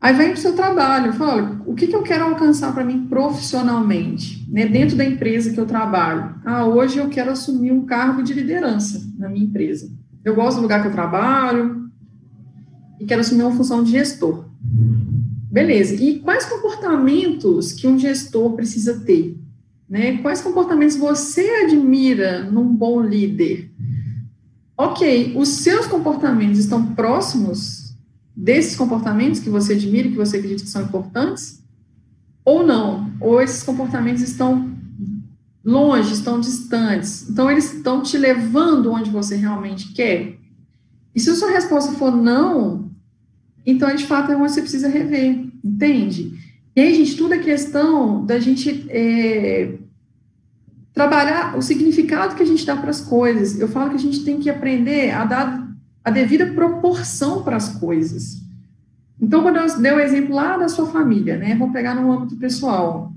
Aí vem para o seu trabalho, fala, o que, que eu quero alcançar para mim profissionalmente, né, dentro da empresa que eu trabalho? Ah, hoje eu quero assumir um cargo de liderança na minha empresa. Eu gosto do lugar que eu trabalho e quero assumir uma função de gestor. Beleza. E quais comportamentos que um gestor precisa ter? Né? Quais comportamentos você admira num bom líder? Ok, os seus comportamentos estão próximos desses comportamentos que você admira, que você acredita que são importantes, ou não, ou esses comportamentos estão longe, estão distantes, então eles estão te levando onde você realmente quer. E se a sua resposta for não, então de fato é onde você precisa rever, entende? E aí, gente, tudo é questão da gente é, trabalhar o significado que a gente dá para as coisas. Eu falo que a gente tem que aprender a dar a devida proporção para as coisas. Então, quando eu dei o exemplo lá da sua família, né? Vou pegar no âmbito pessoal.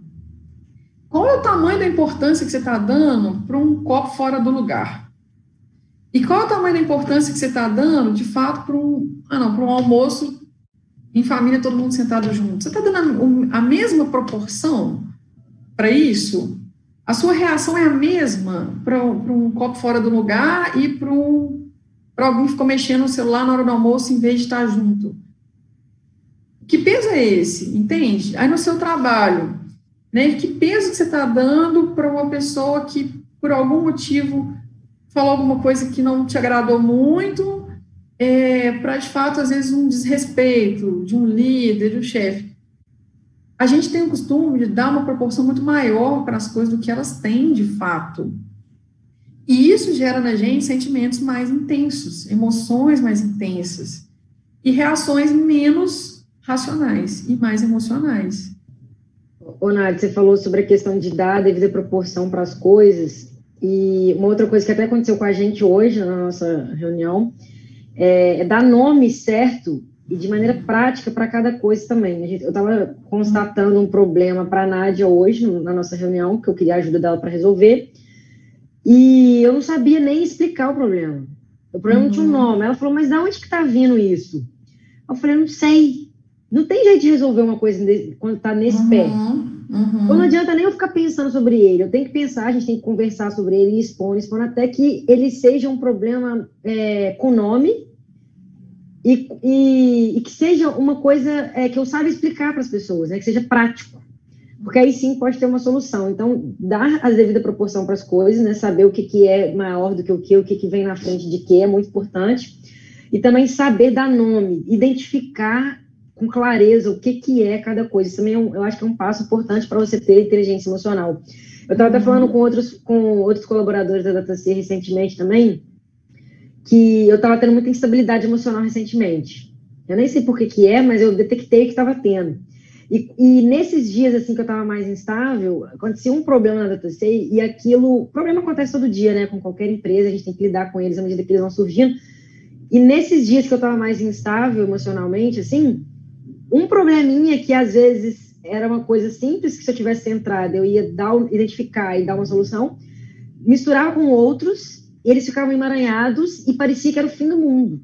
Qual é o tamanho da importância que você está dando para um copo fora do lugar? E qual é o tamanho da importância que você está dando, de fato, para um, ah, não, para um almoço em família, todo mundo sentado junto? Você está dando a, mesma proporção para isso? A sua reação é a mesma para um copo fora do lugar e para um alguém que ficou mexendo no celular na hora do almoço em vez de estar junto. Que peso é esse? Entende? Aí no seu trabalho, né? Que peso que você está dando para uma pessoa que, por algum motivo, falou alguma coisa que não te agradou muito, é, para de fato, às vezes, um desrespeito de um líder, de um chefe. A gente tem o costume de dar uma proporção muito maior para as coisas do que elas têm de fato. E isso gera na gente sentimentos mais intensos, emoções mais intensas e reações menos racionais e mais emocionais. Ô, você falou sobre a questão de dar a devida proporção para as coisas, e uma outra coisa que até aconteceu com a gente hoje na nossa reunião é, dar nome certo e de maneira prática para cada coisa também. Eu estava constatando um problema para a Nádia hoje, na nossa reunião, que eu queria a ajuda dela para resolver, e eu não sabia nem explicar o problema. O problema uhum. não tinha um uhum. nome. Ela falou, mas de onde que está vindo isso? Eu falei, não sei. Não tem jeito de resolver uma coisa quando está nesse uhum. pé. Uhum. Então não adianta nem eu ficar pensando sobre ele. Eu tenho que pensar, a gente tem que conversar sobre ele e expor, expor até que ele seja um problema é, com nome e, e, e, que seja uma coisa é, que eu saiba explicar para as pessoas, né, que seja prático porque aí sim pode ter uma solução. Então, dar a devida proporção para as coisas, né, saber o que, que é maior do que o que, o que, que vem na frente de que é muito importante, e também saber dar nome, identificar com clareza o que, que é cada coisa. Isso também é um, eu acho que é um passo importante para você ter inteligência emocional. Eu estava até falando com outros, com outros colaboradores da DataC recentemente também, que eu estava tendo muita instabilidade emocional recentemente. Eu nem sei por que, que é, mas eu detectei que estava tendo. E, e, nesses dias, assim, que eu estava mais instável, acontecia um problema na DataSei e aquilo... O problema acontece todo dia, né? Com qualquer empresa, a gente tem que lidar com eles à medida que eles vão surgindo. E nesses dias que eu estava mais instável emocionalmente, assim, um probleminha que às vezes era uma coisa simples, que se eu tivesse centrado, eu ia dar, identificar e dar uma solução, misturava com outros, eles ficavam emaranhados e parecia que era o fim do mundo.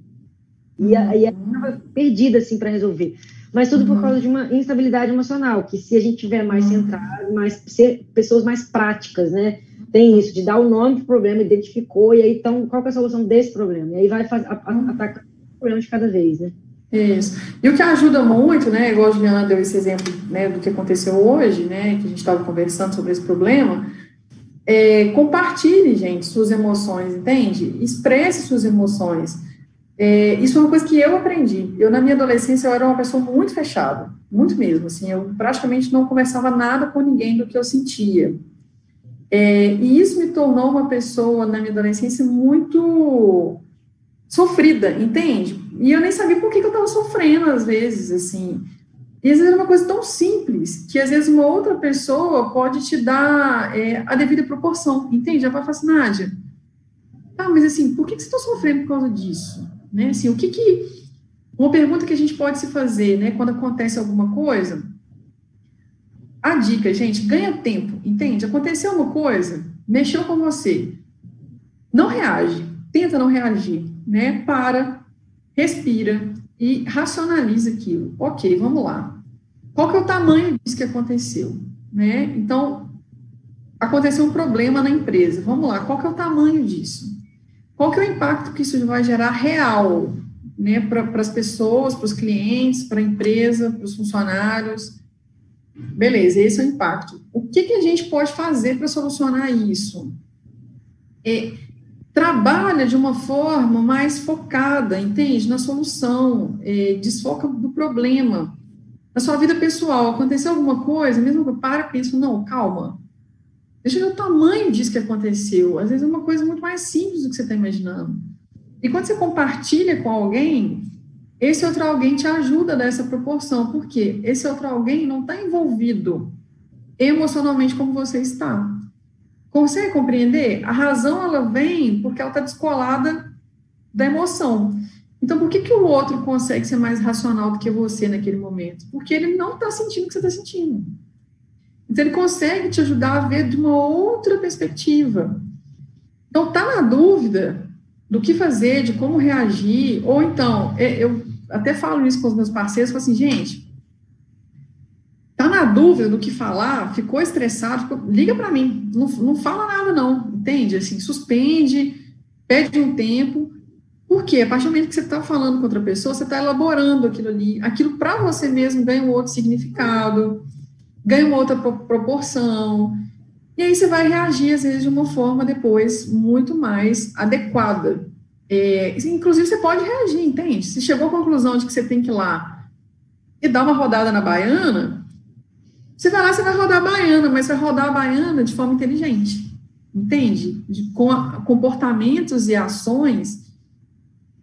E aí eu estava perdida, assim, para resolver mas tudo por uhum. causa de uma instabilidade emocional, que se a gente tiver mais uhum. centrado, mais ser pessoas mais práticas, né? Tem isso, de dar o nome do problema, identificou, e aí, então, qual é a solução desse problema? E aí vai fazer, a, a, uhum. atacar o problema de cada vez, né? Isso. E o que ajuda muito, né, igual a Juliana deu esse exemplo, né, do que aconteceu hoje, né, que a gente estava conversando sobre esse problema, é, compartilhe, gente, suas emoções, entende? Expresse suas emoções. É, isso é uma coisa que eu aprendi. Eu, na minha adolescência, eu era uma pessoa muito fechada, muito mesmo, assim, eu praticamente não conversava nada com ninguém do que eu sentia. É, e isso me tornou uma pessoa, na minha adolescência, muito sofrida, entende? E eu nem sabia por que, que eu estava sofrendo, às vezes, assim. E às vezes era uma coisa tão simples, que às vezes uma outra pessoa pode te dar é, a devida proporção, entende? Já vai falar assim, Nádia, ah, mas assim, por que, que você está sofrendo por causa disso? Né? Assim, o que que Uma pergunta que a gente pode se fazer, né, quando acontece alguma coisa, a dica, gente, ganha tempo, entende? Aconteceu uma coisa, mexeu com você, não reage, tenta não reagir, né? Para, respira e racionaliza aquilo. Ok, vamos lá. Qual que é o tamanho disso que aconteceu, né? Então, aconteceu um problema na empresa. Vamos lá, qual que é o tamanho disso? Qual que é o impacto que isso vai gerar real, né, para as pessoas, para os clientes, para a empresa, para os funcionários? Beleza, esse é o impacto. O que, que a gente pode fazer para solucionar isso? É, trabalha de uma forma mais focada, entende? Na solução, é, desfoca do problema. Na sua vida pessoal, aconteceu alguma coisa, mesmo que eu pare e penso, não, calma, Deixa eu ver o tamanho disso que aconteceu. Às vezes é uma coisa muito mais simples do que você está imaginando. E quando você compartilha com alguém, esse outro alguém te ajuda nessa proporção, porque esse outro alguém não está envolvido emocionalmente como você está. Consegue compreender? A razão ela vem porque ela está descolada da emoção. Então, por que, que o outro consegue ser mais racional do que você naquele momento? Porque ele não está sentindo o que você está sentindo. Então, ele consegue te ajudar a ver de uma outra perspectiva. Então, tá na dúvida do que fazer, de como reagir, ou então, é, eu até falo isso com os meus parceiros, falo assim, gente, na dúvida do que falar, ficou estressado, ficou, liga para mim, não, não fala nada não, entende? Assim, suspende, pede um tempo, porque a partir do momento que você está falando com outra pessoa, você está elaborando aquilo ali, aquilo para você mesmo ganha um outro significado, ganha uma outra proporção. E aí você vai reagir, às vezes, de uma forma depois muito mais adequada. É, inclusive, você pode reagir, entende? Se chegou à conclusão de que você tem que ir lá e dar uma rodada na baiana, você vai lá, você vai rodar a baiana, mas vai rodar a baiana de forma inteligente, entende? De, com a, comportamentos e ações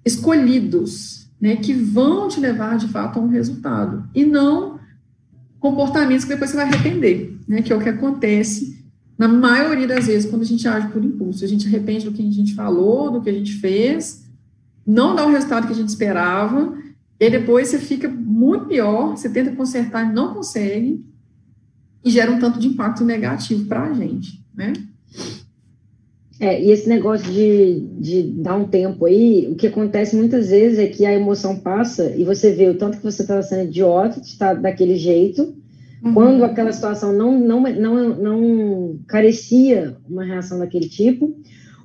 escolhidos, né, que vão te levar, de fato, a um resultado. E não comportamentos que depois você vai arrepender, né? Que é o que acontece na maioria das vezes quando a gente age por impulso. A gente arrepende do que a gente falou, do que a gente fez, não dá o resultado que a gente esperava, e depois você fica muito pior, você tenta consertar e não consegue, e gera um tanto de impacto negativo para a gente, né? É, e esse negócio de, de dar um tempo aí, o que acontece muitas vezes é que a emoção passa e você vê o tanto que você está sendo idiota, está daquele jeito, uhum. quando aquela situação não, não, não, não carecia uma reação daquele tipo,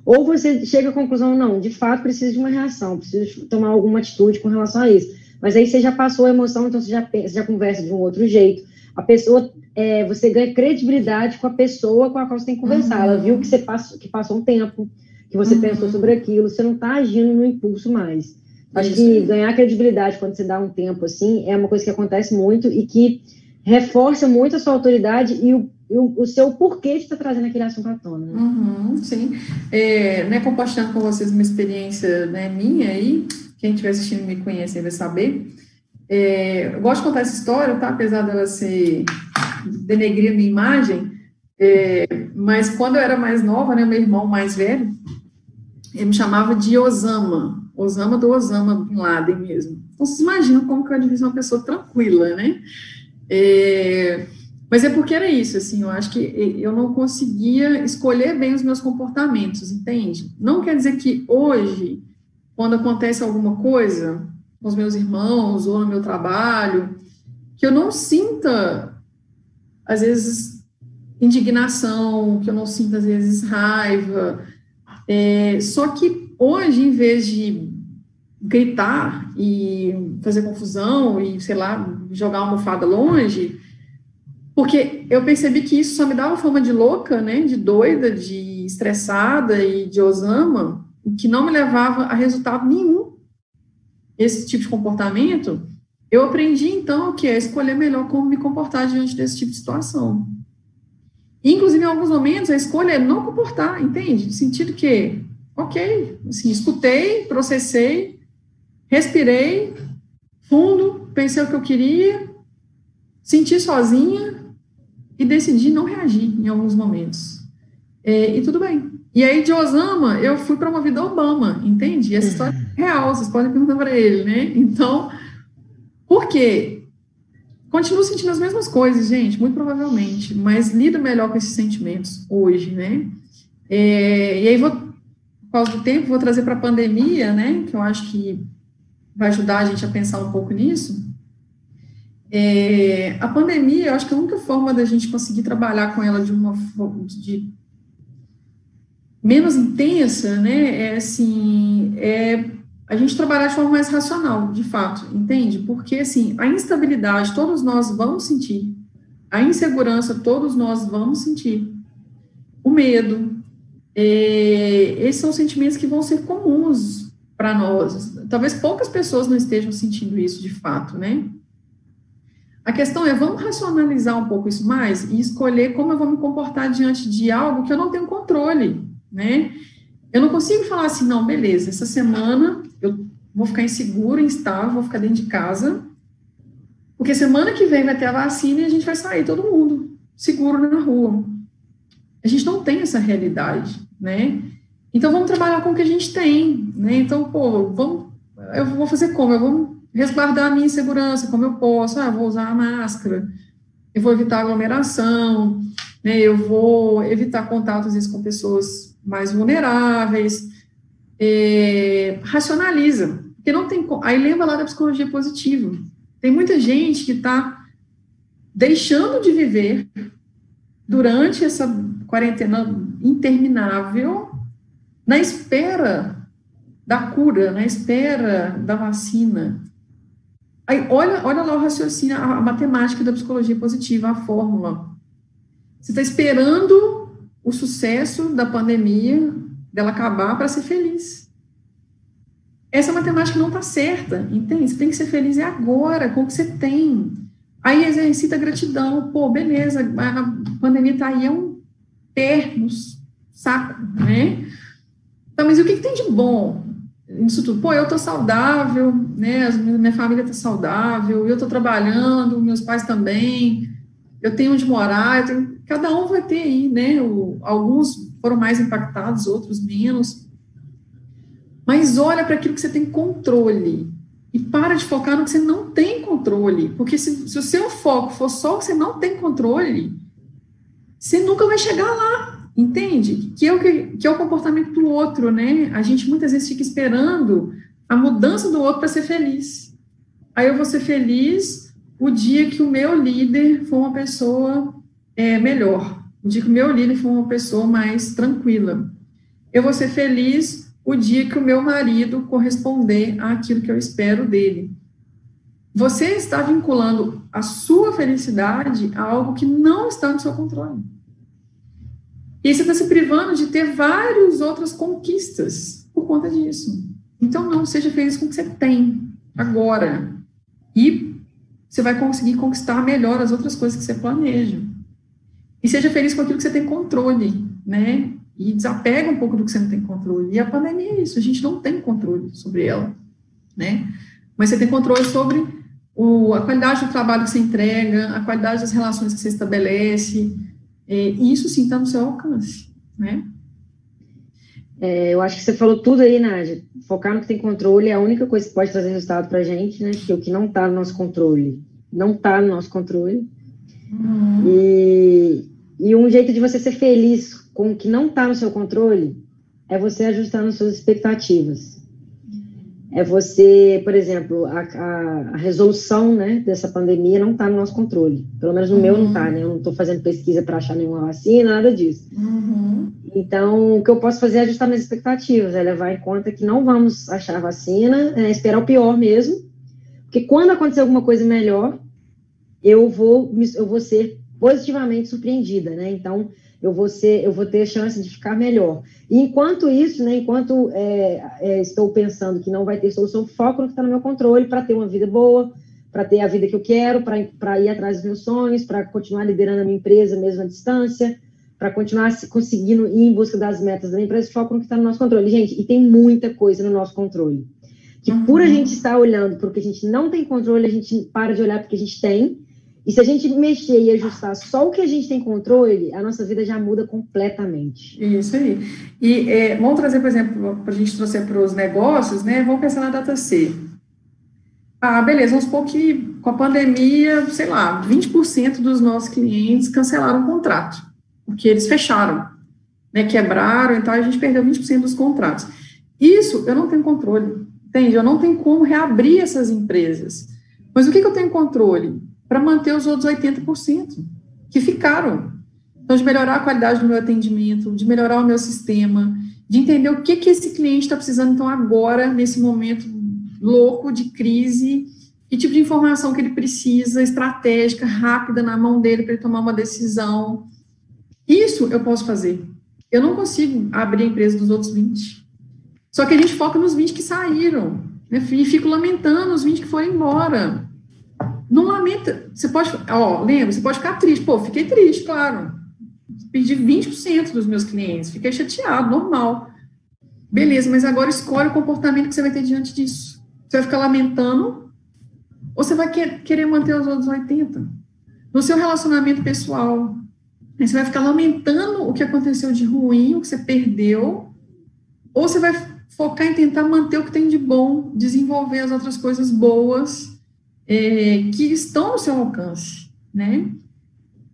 ou você chega à conclusão, não, de fato precisa de uma reação, preciso tomar alguma atitude com relação a isso. Mas aí você já passou a emoção, então você já, pensa, já conversa de um outro jeito. A pessoa é, você ganha credibilidade com a pessoa com a qual você tem que conversar. Uhum. Ela viu que você passou, que passou um tempo, que você uhum. pensou sobre aquilo, você não está agindo no impulso mais. Acho Isso. que ganhar credibilidade quando você dá um tempo assim é uma coisa que acontece muito e que reforça muito a sua autoridade e o, o, o seu porquê de estar tá trazendo aquele assunto à tona. Né? Uhum, sim. É, né, compartilhando com vocês uma experiência né, minha aí, quem estiver assistindo me conhece vai saber. É, eu gosto de contar essa história, tá? Apesar dela ser denegrir a minha imagem, é, mas quando eu era mais nova, né, meu irmão mais velho, ele me chamava de Osama, Osama do Osama Bin Laden mesmo. Então, vocês imaginam como que eu devia ser uma pessoa tranquila, né? É, mas é porque era isso, assim, eu acho que eu não conseguia escolher bem os meus comportamentos, entende? Não quer dizer que hoje, quando acontece alguma coisa com os meus irmãos ou no meu trabalho, que eu não sinta às vezes, indignação, que eu não sinto, às vezes, raiva. É, só que hoje, em vez de gritar e fazer confusão e, sei lá, jogar uma almofada longe, porque eu percebi que isso só me dava forma de louca, né, de doida, de estressada e de osama, que não me levava a resultado nenhum. Esse tipo de comportamento eu aprendi, então, o que é escolher melhor como me comportar diante desse tipo de situação. Inclusive, em alguns momentos, a escolha é não comportar, entende? No sentido que, ok, assim, escutei, processei, respirei, fundo, pensei o que eu queria, senti sozinha e decidi não reagir em alguns momentos. É, e tudo bem, E aí, de Osama, eu fui promovida a Obama, entende? E essa história é real, vocês podem perguntar para ele, né? Então, por quê? Continuo sentindo as mesmas coisas, gente, muito provavelmente, mas lido melhor com esses sentimentos hoje, né? É, e aí, vou, por causa do tempo, vou trazer para a pandemia, né? Que eu acho que vai ajudar a gente a pensar um pouco nisso. É, a pandemia, eu acho que a única forma da gente conseguir trabalhar com ela de uma de menos intensa, né, é assim, é a gente trabalhar de forma mais racional, de fato, entende? Porque, assim, a instabilidade todos nós vamos sentir, a insegurança todos nós vamos sentir, o medo, é, esses são sentimentos que vão ser comuns para nós. Talvez poucas pessoas não estejam sentindo isso de fato, né? A questão é, vamos racionalizar um pouco isso mais e escolher como eu vou me comportar diante de algo que eu não tenho controle, né? Eu não consigo falar assim, não, beleza, essa semana vou ficar inseguro, instável, vou ficar dentro de casa, porque semana que vem vai ter a vacina e a gente vai sair todo mundo seguro na rua. A gente não tem essa realidade, né? Então vamos trabalhar com o que a gente tem, né? Então, pô, vamos, eu vou fazer como? Eu vou resguardar a minha insegurança, como eu posso? Ah, vou usar a máscara, eu vou evitar aglomeração, né? Eu vou evitar contato às vezes com pessoas mais vulneráveis, é, racionaliza, porque não tem, aí lembra lá da psicologia positiva, tem muita gente que está deixando de viver durante essa quarentena interminável, na espera da cura, na espera da vacina. Aí, olha, olha lá o raciocínio, a, matemática da psicologia positiva, a fórmula. Você está esperando o sucesso da pandemia, dela acabar para ser feliz. Essa matemática não está certa, entende? Você tem que ser feliz é agora, com o que você tem. Aí exercita gratidão. Pô, beleza, a pandemia está aí, é um no saco, né? Então, mas o que, que tem de bom nisso tudo? Pô, eu estou saudável, né? Minha família está saudável, eu estou trabalhando, meus pais também, eu tenho onde morar, tenho... cada um vai ter aí, né? O, alguns foram mais impactados, outros menos. Mas olha para aquilo que você tem controle e para de focar no que você não tem controle, porque se, se o seu foco for só o que você não tem controle, você nunca vai chegar lá, entende? Que é o, que, que é o comportamento do outro, né? A gente muitas vezes fica esperando a mudança do outro para ser feliz. Aí eu vou ser feliz o dia que o meu líder for uma pessoa é, melhor, o dia que o meu líder for uma pessoa mais tranquila. Eu vou ser feliz o dia que o meu marido corresponder àquilo que eu espero dele. Você está vinculando a sua felicidade a algo que não está no seu controle. E você está se privando de ter várias outras conquistas por conta disso. Então, não seja feliz com o que você tem agora. E você vai conseguir conquistar melhor as outras coisas que você planeja. E seja feliz com aquilo que você tem controle, né? E desapega um pouco do que você não tem controle. E a pandemia é isso, a gente não tem controle sobre ela, né? Mas você tem controle sobre o, a qualidade do trabalho que você entrega, a qualidade das relações que você estabelece, é, e isso sim está no seu alcance, né? É, eu acho que você falou tudo aí, Nádia. Focar no que tem controle é a única coisa que pode trazer resultado para a gente, né? Que o que não está no nosso controle não está no nosso controle. Uhum. E, e um jeito de você ser feliz com o que não está no seu controle é você ajustando suas expectativas. É você, por exemplo, a, a, a resolução né, dessa pandemia não está no nosso controle. Pelo menos no uhum. meu não está, né? Eu não estou fazendo pesquisa para achar nenhuma vacina, nada disso. Uhum. Então, o que eu posso fazer é ajustar minhas expectativas, é levar em conta que não vamos achar vacina, é esperar o pior mesmo. Porque quando acontecer alguma coisa melhor, eu vou, eu vou ser positivamente surpreendida, né? Então, eu vou ser, eu vou ter chance de ficar melhor. E enquanto isso, né, enquanto é, é, estou pensando que não vai ter solução, foco no que está no meu controle para ter uma vida boa, para ter a vida que eu quero, para ir atrás dos meus sonhos, para continuar liderando a minha empresa mesmo à distância, para continuar conseguindo ir em busca das metas da minha empresa, foco no que está no nosso controle. Gente, e tem muita coisa no nosso controle. Que por a uhum. gente estar olhando para o que a gente não tem controle, a gente para de olhar para o que a gente tem E se a gente mexer e ajustar só o que a gente tem controle, a nossa vida já muda completamente. Isso aí. E é, vamos trazer, por exemplo, para a gente trouxer para os negócios, né? Vamos pensar na data C. Ah, beleza, vamos supor que com a pandemia, sei lá, 20% dos nossos clientes cancelaram o contrato, porque eles fecharam, né, quebraram, então a gente perdeu 20% dos contratos. Isso eu não tenho controle, entende? Eu não tenho como reabrir essas empresas. Mas o que, que eu tenho controle? Para manter os outros 80% que ficaram. Então, de melhorar a qualidade do meu atendimento, de melhorar o meu sistema, de entender o que, que esse cliente está precisando, então, agora, nesse momento louco de crise, que tipo de informação que ele precisa, estratégica, rápida, na mão dele, para ele tomar uma decisão. Isso eu posso fazer. Eu não consigo abrir a empresa dos outros 20. Só que a gente foca nos 20 que saíram, né? e fico lamentando os 20 que foram embora. Não lamenta. Você pode, ó, lembra, você pode ficar triste. Pô, fiquei triste, claro. Perdi 20% dos meus clientes, fiquei chateado, normal. Beleza, mas agora escolhe o comportamento que você vai ter diante disso. Você vai ficar lamentando ou você vai querer manter os outros 80? No seu relacionamento pessoal, você vai ficar lamentando o que aconteceu de ruim, o que você perdeu, ou você vai focar em tentar manter o que tem de bom, desenvolver as outras coisas boas é, que estão no seu alcance, né?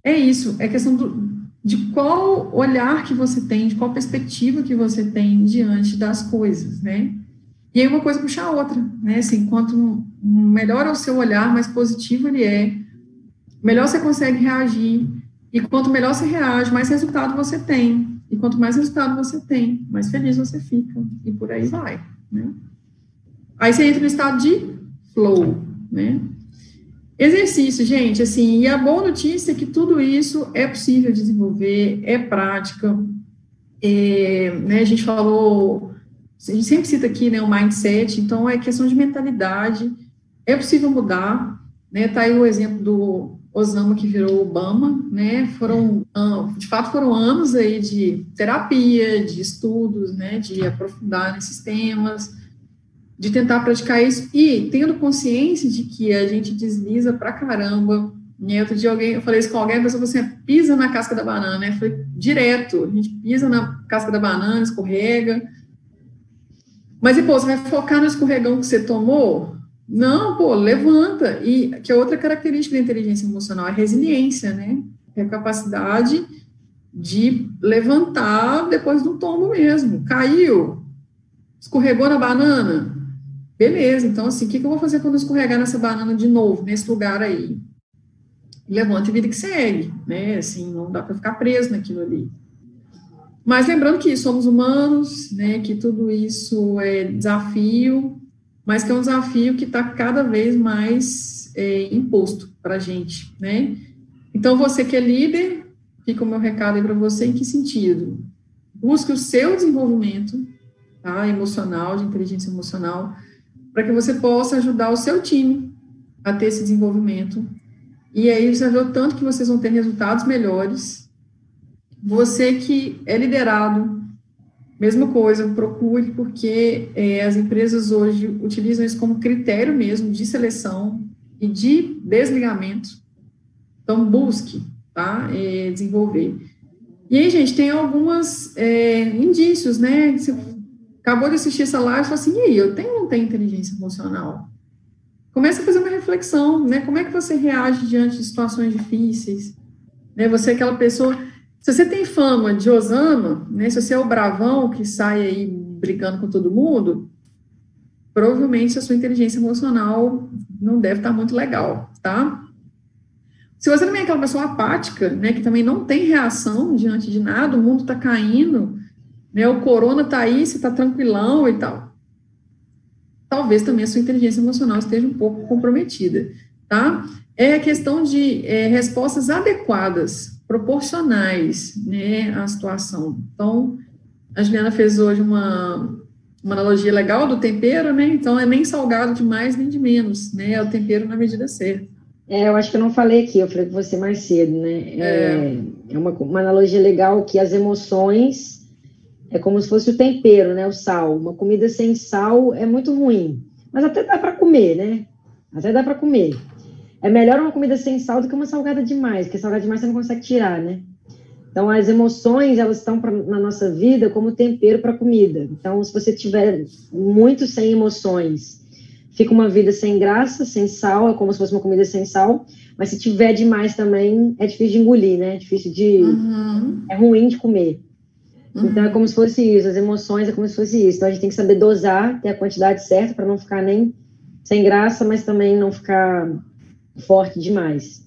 É isso, é questão do, de qual olhar que você tem, de qual perspectiva que você tem diante das coisas, né? E aí uma coisa puxa a outra, né? Assim, quanto melhor é o seu olhar, mais positivo ele é, melhor você consegue reagir, e quanto melhor você reage, mais resultado você tem. E quanto mais resultado você tem, mais feliz você fica. E por aí vai, né? Aí você entra no estado de flow, né? Exercício, gente, assim, e a boa notícia é que tudo isso é possível desenvolver, é prática, é, né, a gente falou, a gente sempre cita aqui, né, o mindset, então é questão de mentalidade, é possível mudar, né, tá aí o exemplo do Osama que virou Obama, né, foram, de fato foram anos aí de terapia, de estudos, né, de aprofundar nesses temas, de tentar praticar isso e tendo consciência de que a gente desliza pra caramba. E outro dia alguém, eu falei isso com alguém, a pessoa falou assim, pisa na casca da banana, né? Foi direto, a gente pisa na casca da banana, escorrega. Mas, e, pô, você vai focar no escorregão que você tomou? Não, pô, levanta. E que é outra característica da inteligência emocional, é resiliência, né? É a capacidade de levantar depois do tombo mesmo. Caiu, escorregou na banana, Beleza, então assim, o que, que eu vou fazer quando eu escorregar nessa banana de novo, nesse lugar aí? Levanta e vida que segue, né? Assim, não dá para ficar preso naquilo ali. Mas lembrando que somos humanos, né? Que tudo isso é desafio, mas que é um desafio que está cada vez mais é, imposto para a gente, né? Então, você que é líder, fica o meu recado aí para você, em que sentido? Busque o seu desenvolvimento, tá? Emocional, de inteligência emocional, para que você possa ajudar o seu time a ter esse desenvolvimento. E aí você viu tanto que vocês vão ter resultados melhores. Você que é liderado, mesma coisa, procure, porque é, as empresas hoje utilizam isso como critério mesmo de seleção e de desligamento. Então, busque, tá? É, desenvolver. E aí, gente, tem alguns é, indícios, né? Acabou de assistir essa live e falou assim, e aí, eu tenho ou não tenho inteligência emocional? Começa a fazer uma reflexão, né? Como é que você reage diante de situações difíceis? Né? Você é aquela pessoa... Se você tem fama de Osama, né? Se você é o bravão que sai aí brigando com todo mundo, provavelmente a sua inteligência emocional não deve estar muito legal, tá? Se você também é aquela pessoa apática, né, que também não tem reação diante de nada, o mundo está caindo, né? O corona está aí, você está tranquilão e tal. Talvez também a sua inteligência emocional esteja um pouco comprometida, tá? É a questão de é, respostas adequadas, proporcionais, né, à situação. Então, a Juliana fez hoje uma, uma analogia legal do tempero, né? Então, é nem salgado demais, nem de menos, né? É o tempero na medida certa. É, eu acho que eu não falei aqui, eu falei com você mais cedo, né? É, é, é uma, uma analogia legal que as emoções é como se fosse o tempero, né? O sal. Uma comida sem sal é muito ruim. Mas até dá para comer, né? Até dá para comer. é melhor uma comida sem sal do que uma salgada demais, porque salgada demais você não consegue tirar, né? Então, as emoções, elas estão pra, na nossa vida como tempero para comida. Então, se você tiver muito sem emoções, fica uma vida sem graça, sem sal, é como se fosse uma comida sem sal. Mas se tiver demais também, é difícil de engolir, né? É difícil de. Uhum. É ruim de comer. Uhum. Então é como se fosse isso, as emoções é como se fosse isso. Então a gente tem que saber dosar, ter a quantidade certa para não ficar nem sem graça, mas também não ficar forte demais.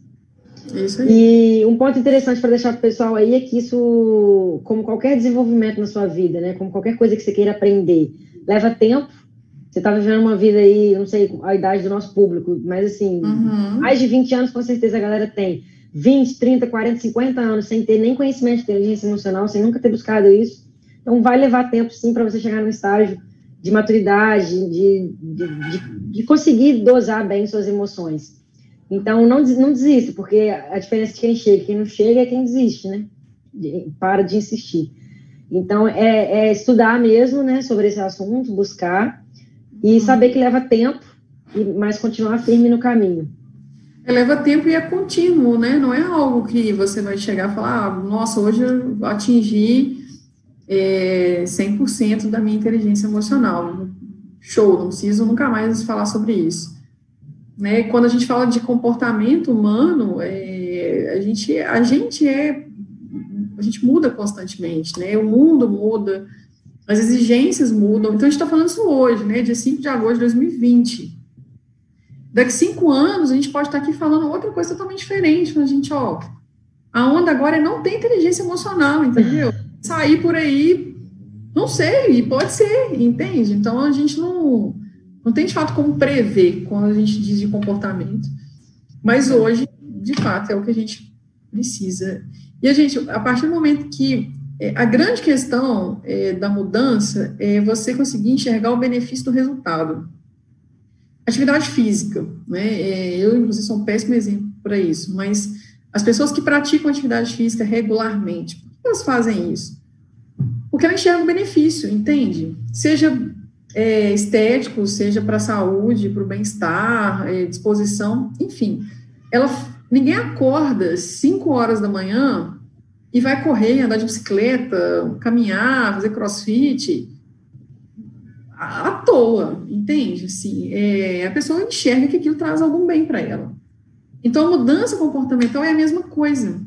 Isso aí. E um ponto interessante para deixar para o pessoal aí é que isso, como qualquer desenvolvimento na sua vida, né, como qualquer coisa que você queira aprender, leva tempo. Você está vivendo uma vida aí, não sei a idade do nosso público, mas assim, uhum. mais de 20 anos com certeza a galera tem. 20, 30, 40, 50 anos sem ter nem conhecimento de inteligência emocional, sem nunca ter buscado isso. Então, vai levar tempo, sim, para você chegar num estágio de maturidade, de, de, de, de, conseguir dosar bem suas emoções. Então, não, não desista, porque a diferença de quem chega e quem não chega é quem desiste, né? Para de insistir. Então, é, é estudar mesmo, né, sobre esse assunto, buscar e uhum. saber que leva tempo, mas continuar firme no caminho. Leva tempo e é contínuo, né? Não é algo que você vai chegar e falar, ah, nossa, hoje eu atingi é, 100% da minha inteligência emocional. Show, não preciso nunca mais falar sobre isso. Né? Quando a gente fala de comportamento humano, é, a, gente, a gente é a gente muda constantemente, né? O mundo muda, as exigências mudam. Então, a gente está falando isso hoje, né? Dia 5 de agosto de 2020. Daqui cinco anos, a gente pode estar aqui falando outra coisa totalmente diferente. A gente, ó, a onda agora é não ter inteligência emocional, entendeu? [laughs] Sair por aí, não sei, pode ser, entende? Então, a gente não, não tem, de fato, como prever quando a gente diz de comportamento. Mas hoje, de fato, é o que a gente precisa. E a gente, a partir do momento que é, a grande questão é, da mudança é você conseguir enxergar o benefício do resultado. Atividade física, né? É, eu, inclusive, sou um péssimo exemplo para isso, mas as pessoas que praticam atividade física regularmente, por que elas fazem isso? Porque elas enxergam benefício, entende? Seja é, estético, seja para a saúde, para o bem-estar, é, disposição, enfim. Ela, ninguém acorda 5 horas da manhã e vai correr, andar de bicicleta, caminhar, fazer crossfit à toa, entende? Assim, é, a pessoa enxerga que aquilo traz algum bem para ela. Então, a mudança comportamental é a mesma coisa.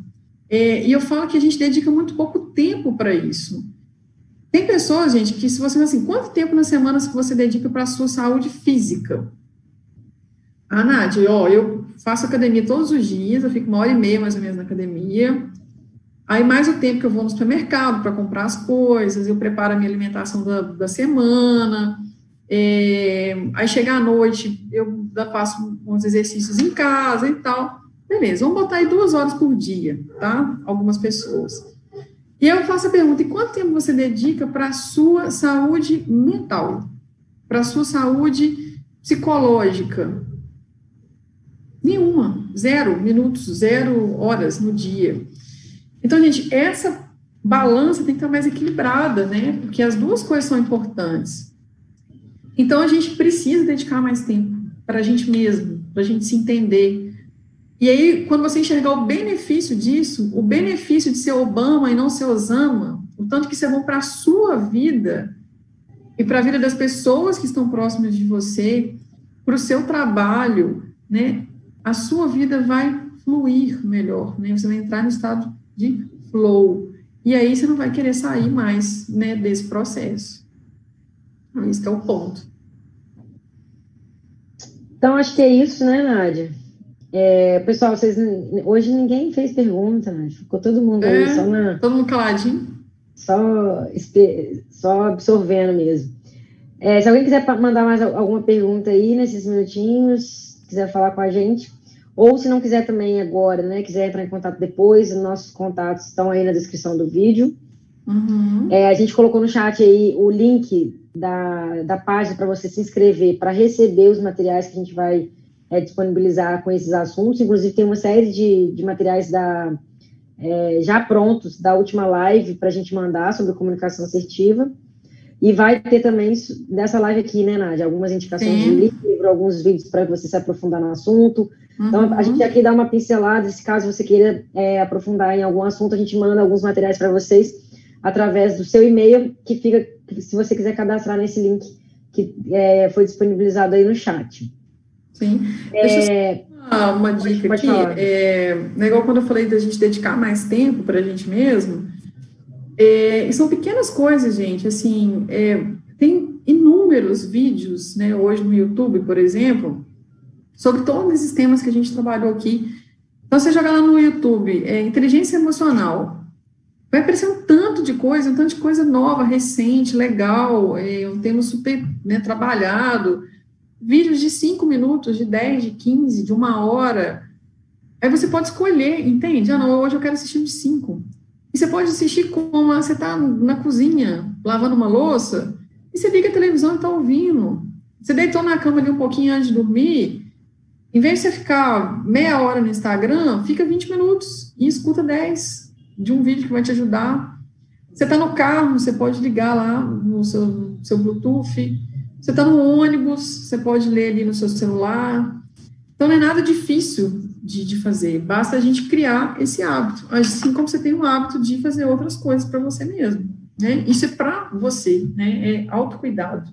É, e eu falo que a gente dedica muito pouco tempo para isso. Tem pessoas, gente, que se você assim, quanto tempo na semana você dedica para a sua saúde física? Ah, Nádia, ó, eu faço academia todos os dias, eu fico uma hora e meia mais ou menos na academia, Aí, mais o tempo que eu vou no supermercado para comprar as coisas, eu preparo a minha alimentação da, da semana. É, aí, chega à noite, eu faço uns exercícios em casa e tal. Beleza, vamos botar aí duas horas por dia, tá? Algumas pessoas. E eu faço a pergunta: e quanto tempo você dedica para a sua saúde mental? Para a sua saúde psicológica? Nenhuma. Zero minutos, zero horas no dia. Então, gente, essa balança tem que estar mais equilibrada, né? Porque as duas coisas são importantes. Então, a gente precisa dedicar mais tempo para a gente mesmo, para a gente se entender. E aí, quando você enxergar o benefício disso, o benefício de ser Obama e não ser Osama, o tanto que isso é bom para a sua vida e para a vida das pessoas que estão próximas de você, para o seu trabalho, né? A sua vida vai fluir melhor, né? Você vai entrar no estado de flow. E aí você não vai querer sair mais né, desse processo. Então, esse é o ponto. Então, acho que é isso, né, Nádia? É, pessoal, vocês, hoje ninguém fez pergunta, né? Ficou todo mundo aí é, só na. Todo mundo caladinho. Só, só absorvendo mesmo. É, se alguém quiser mandar mais alguma pergunta aí nesses minutinhos, quiser falar com a gente, ou se não quiser também agora, né, quiser entrar em contato depois, nossos contatos estão aí na descrição do vídeo. Uhum. É, a gente colocou no chat aí o link da, da página para você se inscrever, para receber os materiais que a gente vai é, disponibilizar com esses assuntos. Inclusive, tem uma série de, de materiais da, é, já prontos da última live para a gente mandar sobre comunicação assertiva. E vai ter também dessa live aqui, né, Nádia? Algumas indicações Sim. de livro, alguns vídeos para você se aprofundar no assunto. Uhum. Então, a gente aqui dá uma pincelada, se caso você queira é, aprofundar em algum assunto, a gente manda alguns materiais para vocês através do seu e-mail, que fica, se você quiser cadastrar nesse link que é, foi disponibilizado aí no chat. Sim. É, uma, uma dica pode, pode aqui. É, é, igual quando eu falei da gente dedicar mais tempo para a gente mesmo. É, e são pequenas coisas, gente. Assim, é, tem inúmeros vídeos, né, hoje no YouTube, por exemplo, sobre todos esses temas que a gente trabalhou aqui. Então, você joga lá no YouTube, é, inteligência emocional, vai aparecer um tanto de coisa, um tanto de coisa nova, recente, legal, é, um tema super né, trabalhado, vídeos de 5 minutos, de 10, de 15, de uma hora. Aí você pode escolher, entende? Ah, não, hoje eu quero assistir de 5. E você pode assistir como você está na cozinha, lavando uma louça, e você liga a televisão e está ouvindo. Você deitou na cama ali um pouquinho antes de dormir, em vez de você ficar meia hora no Instagram, fica 20 minutos e escuta 10 de um vídeo que vai te ajudar. Você está no carro, você pode ligar lá no seu, seu Bluetooth você está no ônibus, você pode ler ali no seu celular. Então, não é nada difícil de, de fazer, basta a gente criar esse hábito, assim como você tem o hábito de fazer outras coisas para você mesmo. Né? Isso é para você, né? é autocuidado.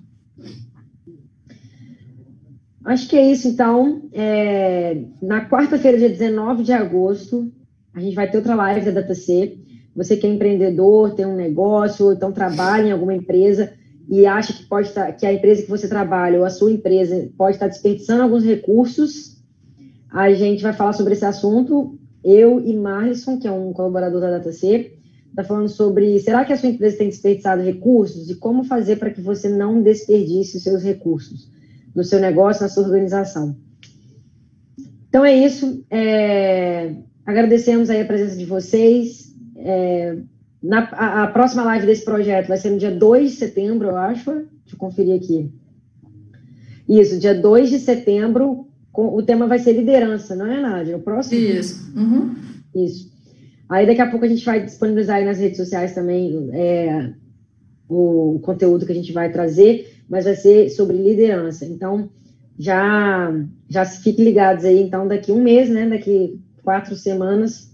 Acho que é isso, então. É, na quarta-feira, dia 19 de agosto, a gente vai ter outra live da DataC. Você que é empreendedor, tem um negócio, ou então trabalha em alguma empresa, e acha que pode estar, que a empresa que você trabalha ou a sua empresa pode estar desperdiçando alguns recursos, a gente vai falar sobre esse assunto. Eu e Marlison, que é um colaborador da DataC, está falando sobre será que a sua empresa tem desperdiçado recursos e como fazer para que você não desperdice os seus recursos no seu negócio, na sua organização. Então é isso. É, agradecemos aí a presença de vocês. É, na, a, a, próxima live desse projeto vai ser no dia 2 de setembro, eu acho. Deixa eu conferir aqui. Isso, dia 2 de setembro. Com, o tema vai ser liderança, não é, Nádia? O próximo? Isso. Uhum. Isso. Aí daqui a pouco a gente vai disponibilizar aí nas redes sociais também é, o, conteúdo que a gente vai trazer, mas vai ser sobre liderança. Então, já, já fiquem ligados aí. Então, daqui um mês, né? Daqui quatro semanas,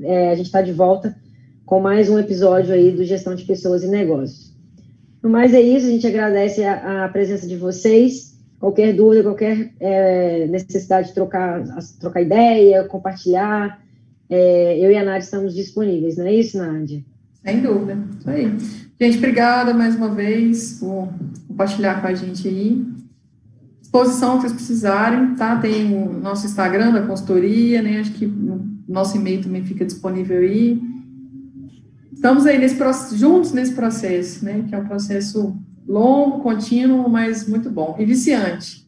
é, a gente está de volta com mais um episódio aí do Gestão de Pessoas e Negócios. No mais é isso, a gente agradece a, a presença de vocês. Qualquer dúvida, qualquer é, necessidade de trocar, trocar ideia, compartilhar, é, eu e a Nádia estamos disponíveis, não é isso, Nádia? Sem dúvida, isso aí. Gente, obrigada mais uma vez por compartilhar com a gente aí. Exposição que vocês precisarem, tá? Tem o nosso Instagram da consultoria, né? Acho que o nosso e-mail também fica disponível aí estamos aí nesse, juntos nesse processo, né? Que é um processo longo, contínuo, mas muito bom. E viciante.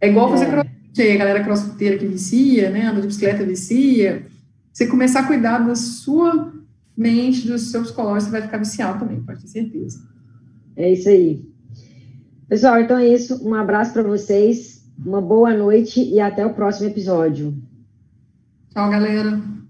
É igual fazer é. crossfit, a galera crossfiteira que vicia, né? Anda de bicicleta vicia. Você começar a cuidar da sua mente, do seu psicológico, você vai ficar viciado também, pode ter certeza. É isso aí. Pessoal, então é isso. Um abraço para vocês, uma boa noite e até o próximo episódio. Tchau, galera.